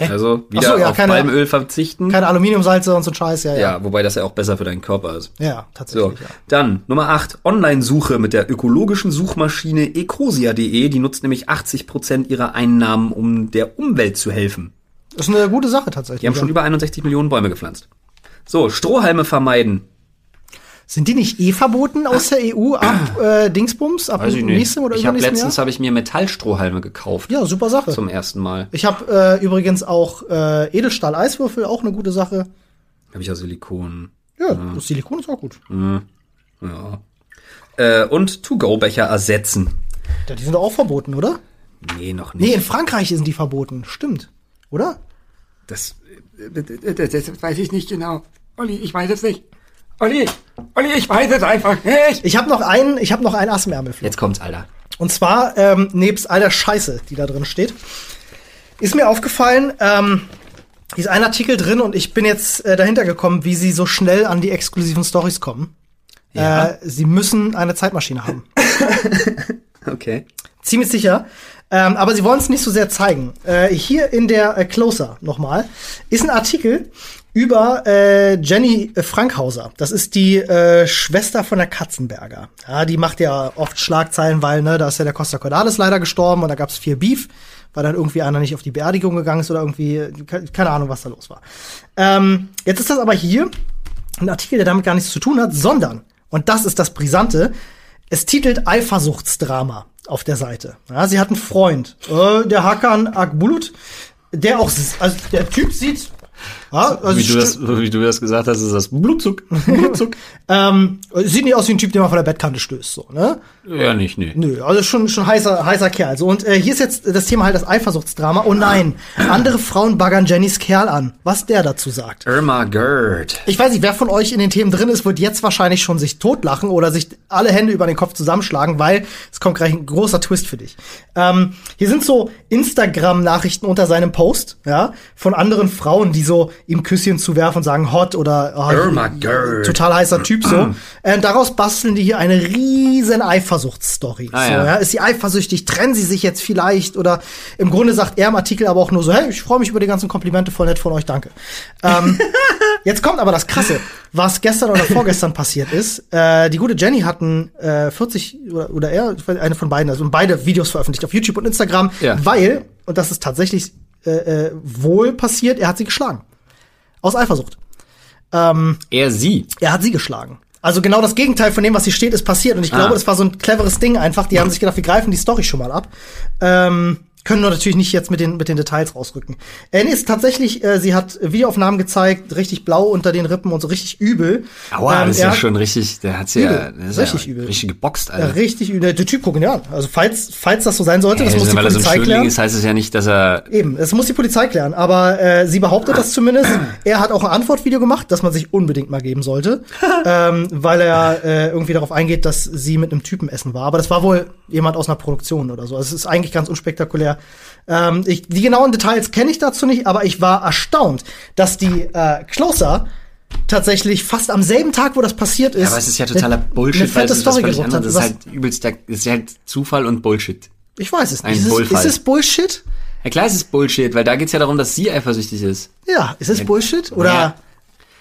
Also wieder so, ja, auf keine- Palmöl verzichten. Keine Aluminiumsalze und so ein Scheiß, ja, ja. ja, wobei das ja auch besser für deinen Körper ist. Ja, So, tatsächlich, ja. dann Nummer 8. Online-Suche mit der ökologischen Suchmaschine ecosia.de. Die nutzt nämlich 80% ihrer Einnahmen, um der Umwelt zu helfen. Das ist eine gute Sache tatsächlich. Die haben ja. schon über 61 Millionen Bäume gepflanzt. So, Strohhalme vermeiden. Sind die nicht eh verboten aus der EU ab (clears throat) äh, Dingsbums, ab nächstem oder ich habe übernächstem letztens habe ich mir Metallstrohhalme gekauft. Ja, super Sache. Zum ersten Mal. Ich habe äh, übrigens auch äh, Edelstahl-Eiswürfel, auch eine gute Sache. Habe ich ja Silikon. Ja, das Silikon ist auch gut. Ja. Äh, und To-Go-Becher ersetzen. Ja, die sind doch auch verboten, oder? Nee, noch Nee, nicht. in Frankreich sind die verboten. Stimmt. Oder? Das, das, das weiß ich nicht genau. Olli, ich weiß es nicht. Olli, Olli, ich weiß es einfach nicht. Ich habe noch einen, ich habe noch einen Ass im Ärmel. Jetzt kommt's, Alter. Und zwar, ähm, nebst all der Scheiße, die da drin steht, ist mir aufgefallen, ähm, hier ist ein Artikel drin und ich bin jetzt äh, dahinter gekommen, wie sie so schnell an die exklusiven Stories kommen. Ja. Äh, sie müssen eine Zeitmaschine haben. (laughs) Okay. Ziemlich sicher. Ähm, aber sie wollen es nicht so sehr zeigen. Äh, hier in der äh, Closer nochmal ist ein Artikel über äh, Jenny äh, Frankhauser. Das ist die äh, Schwester von der Katzenberger. Ja, die macht ja oft Schlagzeilen, weil ne, da ist ja der Costa Cordalis leider gestorben und da gab's viel Beef, weil dann irgendwie einer nicht auf die Beerdigung gegangen ist oder irgendwie ke- keine Ahnung, was da los war. Ähm, jetzt ist das aber hier ein Artikel, der damit gar nichts zu tun hat, sondern und das ist das Brisante. Es titelt Eifersuchtsdrama auf der Seite. Ja, sie hat einen Freund, äh, der Hakan Akbulut, der auch, also der Typ sieht, ja, also Wie du, das, wie du das gesagt hast, ist das Blutzuck. Blutzuck. (laughs) ähm, sieht nicht aus wie ein Typ, der mal von der Bettkante stößt, so, ne? ja, nicht, nee. Nö, also schon schon heißer heißer Kerl. So und äh, hier ist jetzt das Thema halt das Eifersuchtsdrama. Oh nein, (clears throat) andere Frauen baggern Jennys Kerl an. Was der dazu sagt. Irma Gerd. Ich weiß nicht, wer von euch in den Themen drin ist, wird jetzt wahrscheinlich schon sich totlachen oder sich alle Hände über den Kopf zusammenschlagen, weil es kommt gleich ein großer Twist für dich. Ähm, hier sind so Instagram-Nachrichten unter seinem Post, ja, von anderen Frauen, die so ihm Küsschen zuwerfen und sagen hot oder oh, Gerd. total heißer Typ so. äh, daraus basteln die hier eine riesen Eifersuchtsstory. Ah, so, ja. ja. Ist sie eifersüchtig? Trennen sie sich jetzt vielleicht? Oder im Grunde sagt er im Artikel aber auch nur so, hey, ich freue mich über die ganzen Komplimente, voll nett von euch, danke. Ähm, (laughs) Jetzt kommt aber das Krasse, was gestern oder vorgestern passiert ist. Äh, die gute Jenny hatten äh, 40 oder, oder er, eine von beiden, also beide Videos veröffentlicht auf YouTube und Instagram, Ja. weil, und das ist tatsächlich äh, äh, wohl passiert, er hat sie geschlagen. Aus Eifersucht. Er sie. Er hat sie geschlagen. Also genau das Gegenteil von dem, was hier steht, ist passiert. Und ich glaube, Ah. das war so ein cleveres Ding einfach. Die haben sich gedacht, wir greifen die Story schon mal ab. Ähm, können nur natürlich nicht jetzt mit den, mit den Details rausrücken. Äh, nee, ist tatsächlich, äh, sie hat Videoaufnahmen gezeigt, richtig blau unter den Rippen und so richtig übel. Aua, Ähm, das ist ja schon richtig, der hat's ja, ist Richtig ja übel. richtig geboxt, Ja, Alter. richtig übel. Der Typ gucken ja. Also falls, falls das so sein sollte, das Ey, muss die weil er so Polizei klären. ist, heißt es ja nicht, dass er Eben, das muss die Polizei klären. Aber äh, sie behauptet das zumindest. Er hat auch ein Antwortvideo gemacht, das man sich unbedingt mal geben sollte, (laughs) ähm, weil er äh, irgendwie darauf eingeht, dass sie mit einem Typen essen war. Aber das war wohl jemand aus einer Produktion oder so. Also es ist eigentlich ganz unspektakulär. Ähm, ich, die genauen Details kenne ich dazu nicht, aber ich war erstaunt, dass die äh, Closer tatsächlich fast am selben Tag, wo das passiert ist, Ja, aber es ist ja totaler Bullshit, weil es ist was völlig anderes. Das ist halt übelster, das ist halt Zufall und Bullshit. ich weiß es ein nicht. Ist es, ist es Bullshit? Ja klar ist es Bullshit, weil da geht's ja darum, dass sie eifersüchtig ist. Ja, ist es Bullshit? Oder Ja.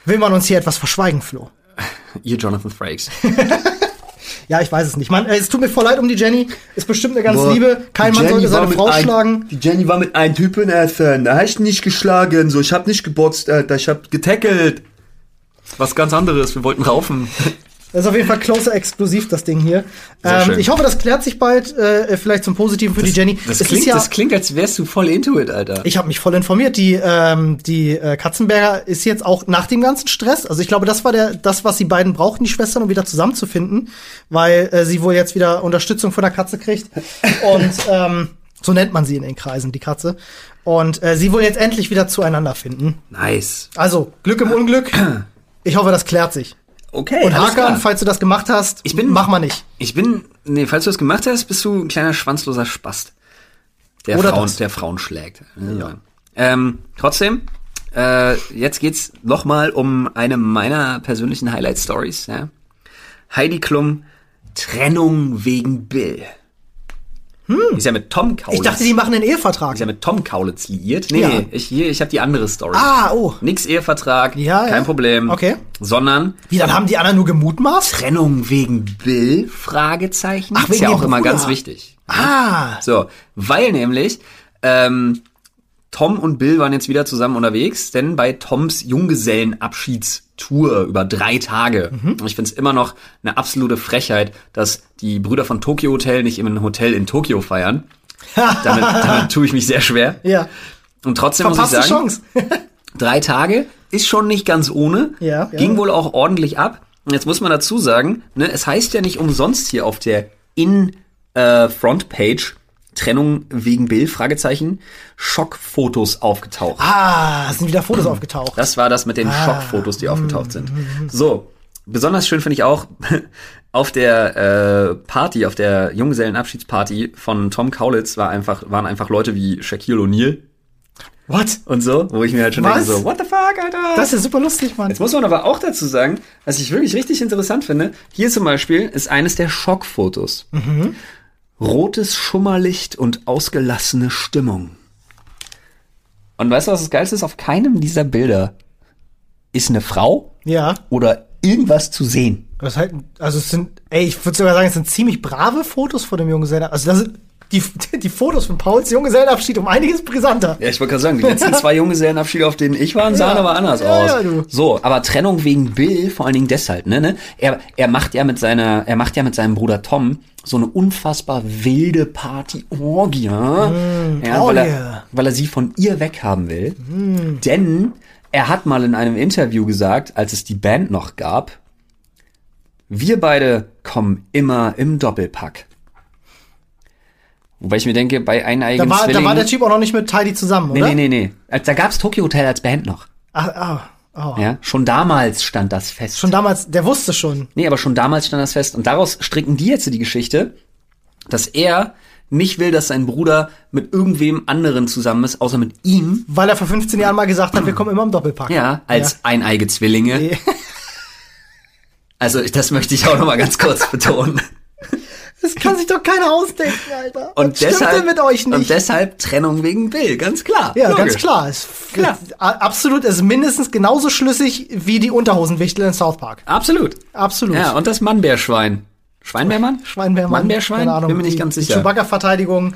will man uns hier etwas verschweigen, Flo? (laughs) Ihr Jonathan Frakes. (laughs) Ja, ich weiß es nicht. Man, äh, es tut mir voll leid um die Jenny. Ist bestimmt eine ganz Boah, liebe. Kein Mann sollte seine Frau ein- schlagen. Die Jenny war mit einem Typen essen. Da hab ich nicht geschlagen. So, ich hab nicht geboxt, Alter. Ich hab Getackelt. Was ganz anderes, wir wollten raufen. (laughs) Das ist auf jeden Fall closer exklusiv, das Ding hier. Ähm, ich hoffe, das klärt sich bald, äh, vielleicht zum Positiven für die Jenny. Das klingt, ja, das klingt, als wärst du voll into it, Alter. ich habe mich voll informiert. Die, ähm, die äh, Katzenberger ist jetzt auch nach dem ganzen Stress. Also ich glaube, das war der, das, was die beiden brauchten, die Schwestern, um wieder zusammenzufinden, weil äh, sie wohl jetzt wieder Unterstützung von der Katze kriegt. Und (laughs) ähm, so nennt man sie in den Kreisen, die Katze. Und äh, sie wollen jetzt endlich wieder zueinander finden. nice. Also, Glück im Unglück. (clears throat) Ich hoffe, das klärt sich. Okay, Und Hakan, falls du das gemacht hast, Ich bin- mach mal nicht. Ich bin, nee, falls du das gemacht hast, bist du ein kleiner schwanzloser Spast. Der Oder Frauen, das. der Frauen schlägt. Ja. Ähm, trotzdem, äh, jetzt geht's noch mal um eine meiner persönlichen Highlight-Stories. Ja? Heidi Klum, Trennung wegen Bill. Ist ja mit Tom Kaulitz. Hm. Ich dachte, die machen einen Ehevertrag. ist ja mit Tom Kaulitz liiert. Nee, Ja. ich, hier, ich habe die andere Story. Ah, oh. Nix Ehevertrag, Ja, kein ja. Problem. Okay. Sondern Wie, dann haben die anderen nur gemutmaßt? Trennung wegen Bill? Fragezeichen. Ach, ist wegen ja dem auch immer Bruder. ganz wichtig. Ah. So, weil nämlich ähm, Tom und Bill waren jetzt wieder zusammen unterwegs, denn bei Toms Junggesellenabschiedstour über drei Tage. Mhm. Und ich find's immer noch eine absolute Frechheit, dass die Brüder von Tokyo Hotel nicht im Hotel in Tokio feiern. damit, damit tue ich mich sehr schwer. (laughs) Ja. Und trotzdem muss ich sagen, Chance. (laughs) drei Tage ist schon nicht ganz ohne. Ja, ja. Ging wohl auch ordentlich ab. Und jetzt muss man dazu sagen, ne, es heißt ja nicht umsonst hier auf der In-Frontpage Trennung wegen Bill, Fragezeichen, Schockfotos aufgetaucht. ah, es sind wieder Fotos aufgetaucht. Das war das mit den Ah. Schockfotos, die aufgetaucht sind. So. besonders schön finde ich auch (laughs) auf der äh, Party, auf der Junggesellenabschiedsparty von Tom Kaulitz war einfach, waren einfach Leute wie Shaquille O'Neal What? und so, wo ich mir halt schon Was? denke so, what the fuck, Alter? Das ist super lustig, Mann. Jetzt muss man aber auch dazu sagen, was ich wirklich richtig interessant finde, hier zum Beispiel ist eines der Schockfotos. Rotes Schummerlicht und ausgelassene Stimmung. Und weißt du, was das Geilste ist? Auf keinem dieser Bilder ist eine Frau Ja. oder irgendwas zu sehen. Das halt, also es sind, ey, ich würde sogar sagen, es sind ziemlich brave Fotos von dem Junggesellenabschied. Also das sind die, (laughs) die Fotos von Pauls Junggesellenabschied um einiges brisanter. Ja, ich wollte gerade sagen, die letzten (laughs) zwei Junggesellenabschiede, auf denen ich war, sahen Ja. aber anders Ja, aus. ja, du. So, aber Trennung wegen Bill, vor allen Dingen deshalb, ne, ne? Er, er macht ja mit seiner, er macht ja mit seinem Bruder Tom so eine unfassbar wilde Party-Orgie, ja, weil, er, weil er sie von ihr weghaben will. Denn er hat mal in einem Interview gesagt, als es die Band noch gab, wir beide kommen immer im Doppelpack. Wobei ich mir denke, bei eineigen Da war, da war der Typ auch noch nicht mit Tidy zusammen, Nee, oder? nee, nee, nee. Als- Da gab's Tokyo Hotel als Band noch. Ach, ah, oh. Ja, schon damals stand das fest. Schon damals, der wusste schon. nee, aber schon damals stand das fest. Und daraus stricken die jetzt die Geschichte, dass er nicht will, dass sein Bruder mit irgendwem anderen zusammen ist, außer mit ihm. Weil er vor 15 Jahren mal gesagt hat, wir kommen immer im Doppelpack. Ja, als eineige Zwillinge. Nee. (laughs) Also das möchte ich auch noch mal ganz kurz (laughs) betonen. Das kann sich doch keiner ausdenken, Alter. Und Was stimmt deshalb denn mit euch und nicht? deshalb Trennung wegen Bill, ganz klar. Ja, Logisch. ganz klar. Es, Klar. Absolut, ist mindestens genauso schlüssig wie die Unterhosenwichtel in South Park. Absolut. Absolut. Ja, und das Mannbärschwein. Schweinbärmann? Schweinbärmann. Mannbärschwein? Keine Ahnung. Bin mir nicht ganz sicher. Chewbacca-Verteidigung.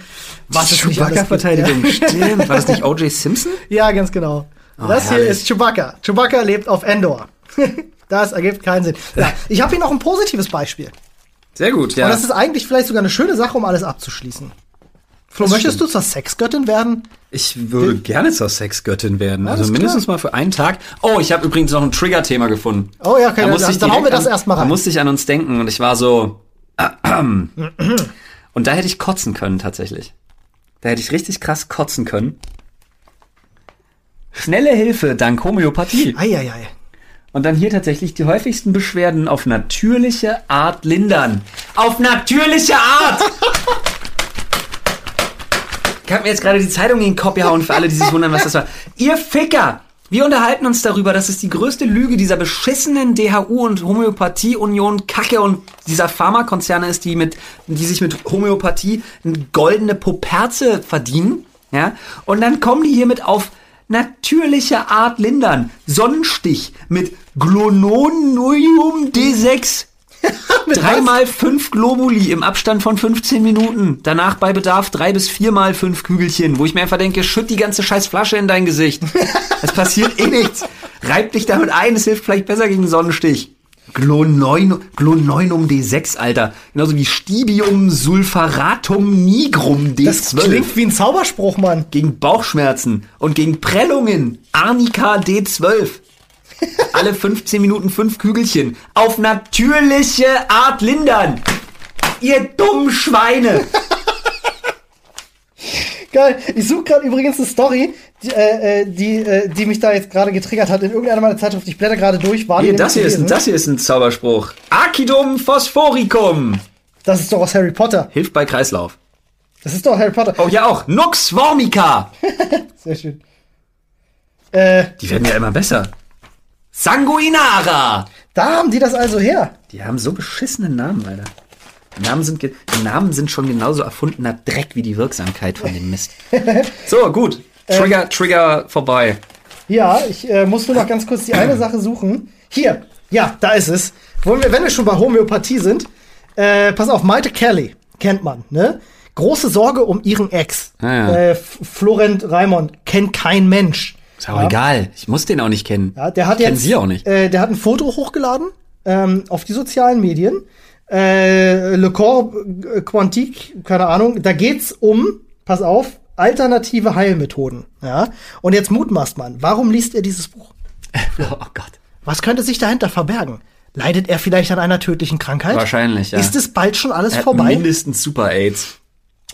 Was gibt. Chewbacca-Verteidigung, stimmt. War das nicht O.J. Simpson? (laughs) Ja, ganz genau. das hier Oh, herrlich. ist Chewbacca. Chewbacca lebt auf Endor. (laughs) das ergibt keinen Sinn. Ja, (laughs) ich habe hier noch ein positives Beispiel. Sehr gut, ja. Und das ist eigentlich vielleicht sogar eine schöne Sache, um alles abzuschließen. Flo, Das möchtest stimmt. du zur Sexgöttin werden? Ich würde gerne zur Sexgöttin werden. Alles also mindestens klar. mal für einen Tag. Oh, ich habe übrigens noch ein Trigger-Thema gefunden. Oh ja, okay, Da musste dann- ich dann hauen wir das erst mal Da rein. musste ich an uns denken und ich war so. (clears throat) Und da hätte ich kotzen können tatsächlich. Da hätte ich richtig krass kotzen können. Schnelle Hilfe dank Homöopathie. Eieiei. Und dann hier tatsächlich die häufigsten Beschwerden auf natürliche Art lindern. Auf natürliche Art! Ich habe mir jetzt gerade die Zeitung in den Kopf gehauen für alle, die sich wundern, was das war. Ihr Ficker! Wir unterhalten uns darüber, dass es die größte Lüge dieser beschissenen DHU und Homöopathie-Union Kacke und dieser Pharmakonzerne ist, die mit, die sich mit Homöopathie eine goldene Poperze verdienen. Ja? Und dann kommen die hiermit auf natürliche Art lindern. Sonnenstich mit Glononium D6. (laughs) Dreimal fünf Globuli im Abstand von 15 Minuten. Danach bei Bedarf drei bis viermal fünf Kügelchen, wo ich mir einfach denke, schütt die ganze scheiß Flasche in dein Gesicht. (laughs) Es passiert eh nichts. Reib dich damit ein, es hilft vielleicht besser gegen Sonnenstich. Gloneun- Gloneunum D6, Alter. Genauso wie Stibium sulfaratum nigrum D12 Das klingt wie ein Zauberspruch, Mann. gegen Bauchschmerzen und gegen Prellungen. Arnika D12. (laughs) Alle 15 Minuten fünf Kügelchen. Auf natürliche Art lindern. Ihr dummen Schweine. (laughs) Geil. Ich suche gerade übrigens eine Story, die, äh, äh, die, äh, die mich da jetzt gerade getriggert hat in irgendeiner meiner Zeitschrift. Ich blätter gerade durch. War Hier, das hier, ist, ein- das hier ist ein Zauberspruch. Acidum phosphoricum. das ist doch aus Harry Potter. Hilft bei Kreislauf. Das ist doch Harry Potter. Oh, ja auch. Nux formica. (laughs) Sehr schön. Äh, Die werden ja immer besser. Sanguinara. da haben die das also her. Die haben so beschissene Namen, Alter. Die Namen sind, die Namen sind schon genauso erfundener Dreck wie die Wirksamkeit von dem Mist. (laughs) So, gut. Trigger, Trigger vorbei. Ja, ich äh, muss nur noch ganz kurz die eine Sache suchen. Hier, ja, da ist es. Wollen wir, wenn wir schon bei Homöopathie sind, äh, pass auf, Maite Kelly, kennt man, ne? Große Sorge um ihren Ex. Ah, ja. äh, Florent Raimond, kennt kein Mensch. Ist auch egal. Ich muss den auch nicht kennen. Ja, der hat ich jetzt, sie auch nicht. Äh, der hat ein Foto hochgeladen ähm, auf die sozialen Medien. Äh, Le Corps Quantique, keine Ahnung. Da geht's um, pass auf, alternative Heilmethoden. Ja. Und jetzt mutmaßt man, warum liest er dieses Buch? (laughs) Oh Gott. Was könnte sich dahinter verbergen? Leidet er vielleicht an einer tödlichen Krankheit? Wahrscheinlich, ja. Ist es bald schon alles hat vorbei? mindestens Super AIDS.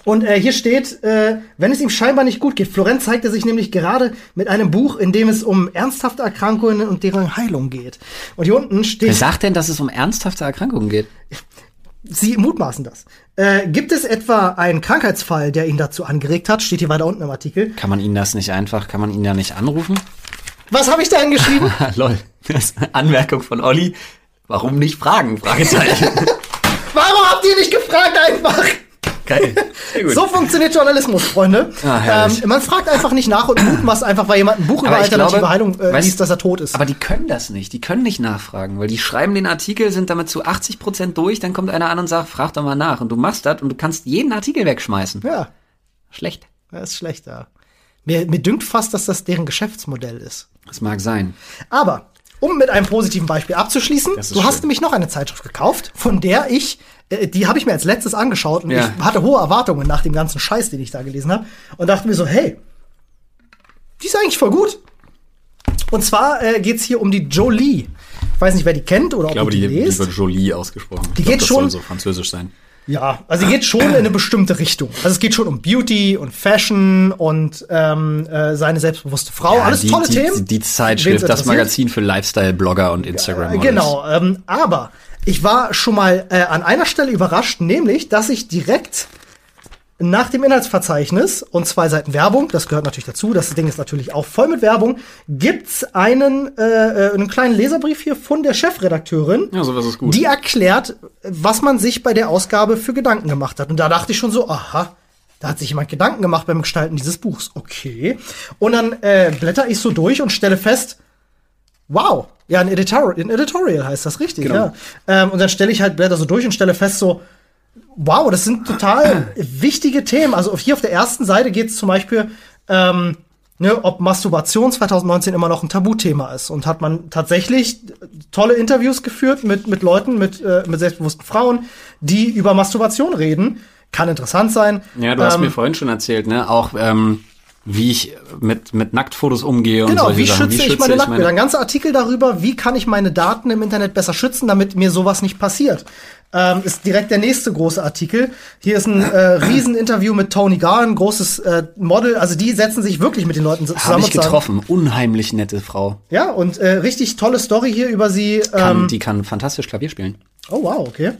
Und äh, hier steht, äh, wenn es ihm scheinbar nicht gut geht. Florenz zeigte sich nämlich gerade mit einem Buch, in dem es um ernsthafte Erkrankungen und deren Heilung geht. Und hier unten Wer steht, sagt denn, dass es um ernsthafte Erkrankungen geht? (laughs) Sie mutmaßen das. Äh, gibt es etwa einen Krankheitsfall, der ihn dazu angeregt hat? Steht hier weiter unten im Artikel. Kann man ihn das nicht einfach, kann man ihn da nicht anrufen? Was habe ich da hingeschrieben? (laughs) Lol. Das ist eine Anmerkung von Olli. Warum nicht fragen? Fragezeichen. (laughs) Warum habt ihr nicht gefragt einfach? Geil. (laughs) So funktioniert Journalismus, Freunde. Ah, ähm, man fragt einfach nicht nach und mutmaßt einfach, weil jemand ein Buch über Aber ich alternative glaube, Heilung äh, weißt- liest, dass er tot ist. Aber die können das nicht. Die können nicht nachfragen, weil die schreiben den Artikel, sind damit zu 80 Prozent durch, dann kommt einer an und sagt, frag doch mal nach. Und du machst das und du kannst jeden Artikel wegschmeißen. ja, Schlecht. das ist schlecht, ja. Mir, mir dünkt fast, dass das deren Geschäftsmodell ist. Das mag sein. Aber, um mit einem positiven Beispiel abzuschließen, du hast schön. nämlich noch eine Zeitschrift gekauft, von der ich, äh, die habe ich mir als letztes angeschaut und Ja. ich hatte hohe Erwartungen nach dem ganzen Scheiß, den ich da gelesen habe und dachte mir so, hey, die ist eigentlich voll gut. Und zwar äh, geht's hier um die Jolie. Ich weiß nicht, wer die kennt oder ob ihr die, lest. Jolie ausgesprochen. Die geht schon- so französisch sein. Ja, also sie geht schon in eine bestimmte Richtung. Also es geht schon um Beauty und Fashion und ähm, äh, seine selbstbewusste Frau. Alles die, tolle die, Themen. Die, die Zeitschrift, das. Magazin für Lifestyle-Blogger und instagram Äh, Genau, ähm, aber ich war schon mal äh, an einer Stelle überrascht, nämlich, dass ich direkt nach dem Inhaltsverzeichnis und zwei Seiten Werbung, das gehört natürlich dazu, das Ding ist natürlich auch voll mit Werbung, gibt's einen, äh, äh, einen kleinen Leserbrief hier von der Chefredakteurin, Ja, sowas ist gut. die erklärt, was man sich bei der Ausgabe für Gedanken gemacht hat. Und da dachte ich schon so, aha, da hat sich jemand Gedanken gemacht beim Gestalten dieses Buchs. Okay. Und dann äh, blätter ich so durch und stelle fest, wow, ja, ein Editorial, ein Editorial heißt das richtig, Genau. ja. Ähm, und dann stelle ich halt Blätter so durch und stelle fest so, wow, das sind total (clears throat) wichtige Themen. Also hier auf der ersten Seite geht es zum Beispiel, ähm, ne, ob Masturbation 2019 immer noch ein Tabuthema ist. Und hat man tatsächlich tolle Interviews geführt mit, mit Leuten, mit, äh, mit selbstbewussten Frauen, die über Masturbation reden. Kann interessant sein. Ja, du hast Ähm, mir vorhin schon erzählt, ne? Auch ähm, wie ich mit, mit Nacktfotos umgehe und Genau, solche wie Sachen. schütze ich meine Nacktbilder? Ein ganzer Artikel darüber, wie kann ich meine Daten im Internet besser schützen, damit mir sowas nicht passiert. Ähm, ist direkt der nächste große Artikel. Hier ist ein äh, (clears throat) Rieseninterview mit Tony Garr, ein großes äh, Model. Also die setzen sich wirklich mit den Leuten zusammen. Habe ich und getroffen. Unheimlich nette Frau. Ja, und äh, richtig tolle Story hier über sie. Kann, Ähm, die kann fantastisch Klavier spielen. oh wow, okay.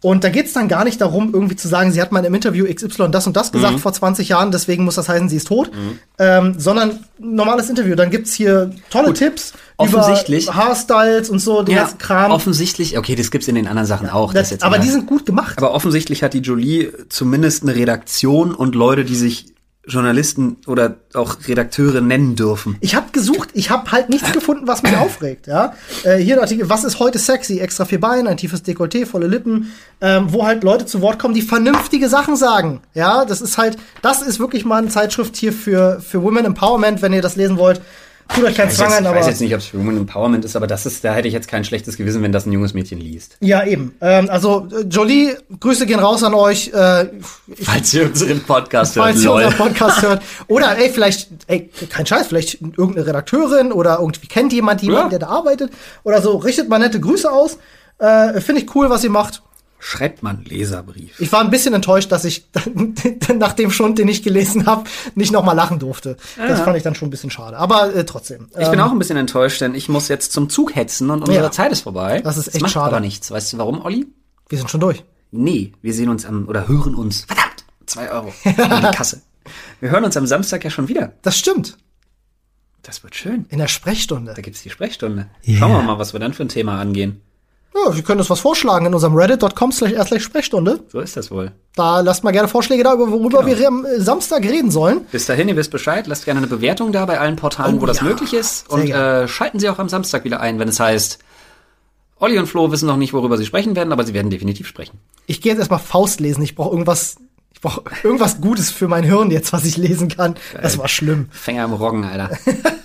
Und da geht's dann gar nicht darum, irgendwie zu sagen, sie hat mal im Interview XY das und das gesagt Mhm. vor 20 Jahren, deswegen muss das heißen, sie ist tot. Ähm, sondern normales Interview. Dann gibt's hier tolle Tipps Offensichtlich- über Haarstyles und so, den ganzen Kram. offensichtlich, okay, das gibt's in den anderen Sachen auch. Das, jetzt aber die sind gut gemacht. aber offensichtlich hat die Jolie zumindest eine Redaktion und Leute, die sich Journalisten oder auch Redakteure nennen dürfen. ich habe gesucht, ich habe halt nichts gefunden, was mich aufregt. Ja, äh, hier ein Artikel, was ist heute sexy? Extra vier Beine, ein tiefes Dekolleté, volle Lippen, ähm, wo halt Leute zu Wort kommen, die vernünftige Sachen sagen. Ja, das ist halt, das ist wirklich mal eine Zeitschrift hier für für Women Empowerment, wenn ihr das lesen wollt. Tut euch keinen Ich Zwang weiß, an, jetzt, ich aber weiß jetzt nicht, ob es Women Empowerment ist, aber das ist, da hätte ich jetzt kein schlechtes Gewissen, wenn das ein junges Mädchen liest. ja eben. Ähm, also äh, Jolie, Grüße gehen raus an euch. Äh, ich, Falls ihr unseren Podcast hört, falls ihr lol. unseren Podcast hört. Oder ey, vielleicht, ey, kein Scheiß, vielleicht irgendeine Redakteurin oder irgendwie kennt jemand jemanden, Ja. der da arbeitet oder so. Richtet mal nette Grüße aus. Äh, Finde ich cool, was ihr macht. Schreibt einen Leserbrief. Ich war ein bisschen enttäuscht, dass ich (laughs) nach dem Schund, den ich gelesen habe, nicht noch mal lachen durfte. Das fand ich dann schon ein bisschen schade. Aber äh, trotzdem. Ich bin auch ein bisschen enttäuscht, denn ich muss jetzt zum Zug hetzen und unsere Ja. Zeit ist vorbei. Das ist echt macht schade. aber nichts. Weißt du warum, Olli? Wir sind schon durch. Nee, wir sehen uns am, oder hören uns, verdammt, zwei Euro in die (laughs) Kasse. Wir hören uns am Samstag ja schon wieder. Das stimmt. Das wird schön. In der Sprechstunde. Da gibt's die Sprechstunde. Schauen wir mal, was wir dann für ein Thema angehen. Ja, wir können uns was vorschlagen in unserem reddit.com slash Sprechstunde. So ist das wohl. Da lasst mal gerne Vorschläge da, über worüber Genau. wir am äh, Samstag reden sollen. Bis dahin, ihr wisst Bescheid, lasst gerne eine Bewertung da bei allen Portalen, Oh wo das ja, möglich ist. sehr Und äh, schalten Sie auch am Samstag wieder ein, wenn es heißt, Olli und Flo wissen noch nicht, worüber sie sprechen werden, aber sie werden definitiv sprechen. Ich gehe jetzt erstmal Faust lesen. Ich brauche irgendwas, ich brauche irgendwas Gutes für mein Hirn jetzt, was ich lesen kann. Das war schlimm. Fänger im Roggen, Alter. (laughs)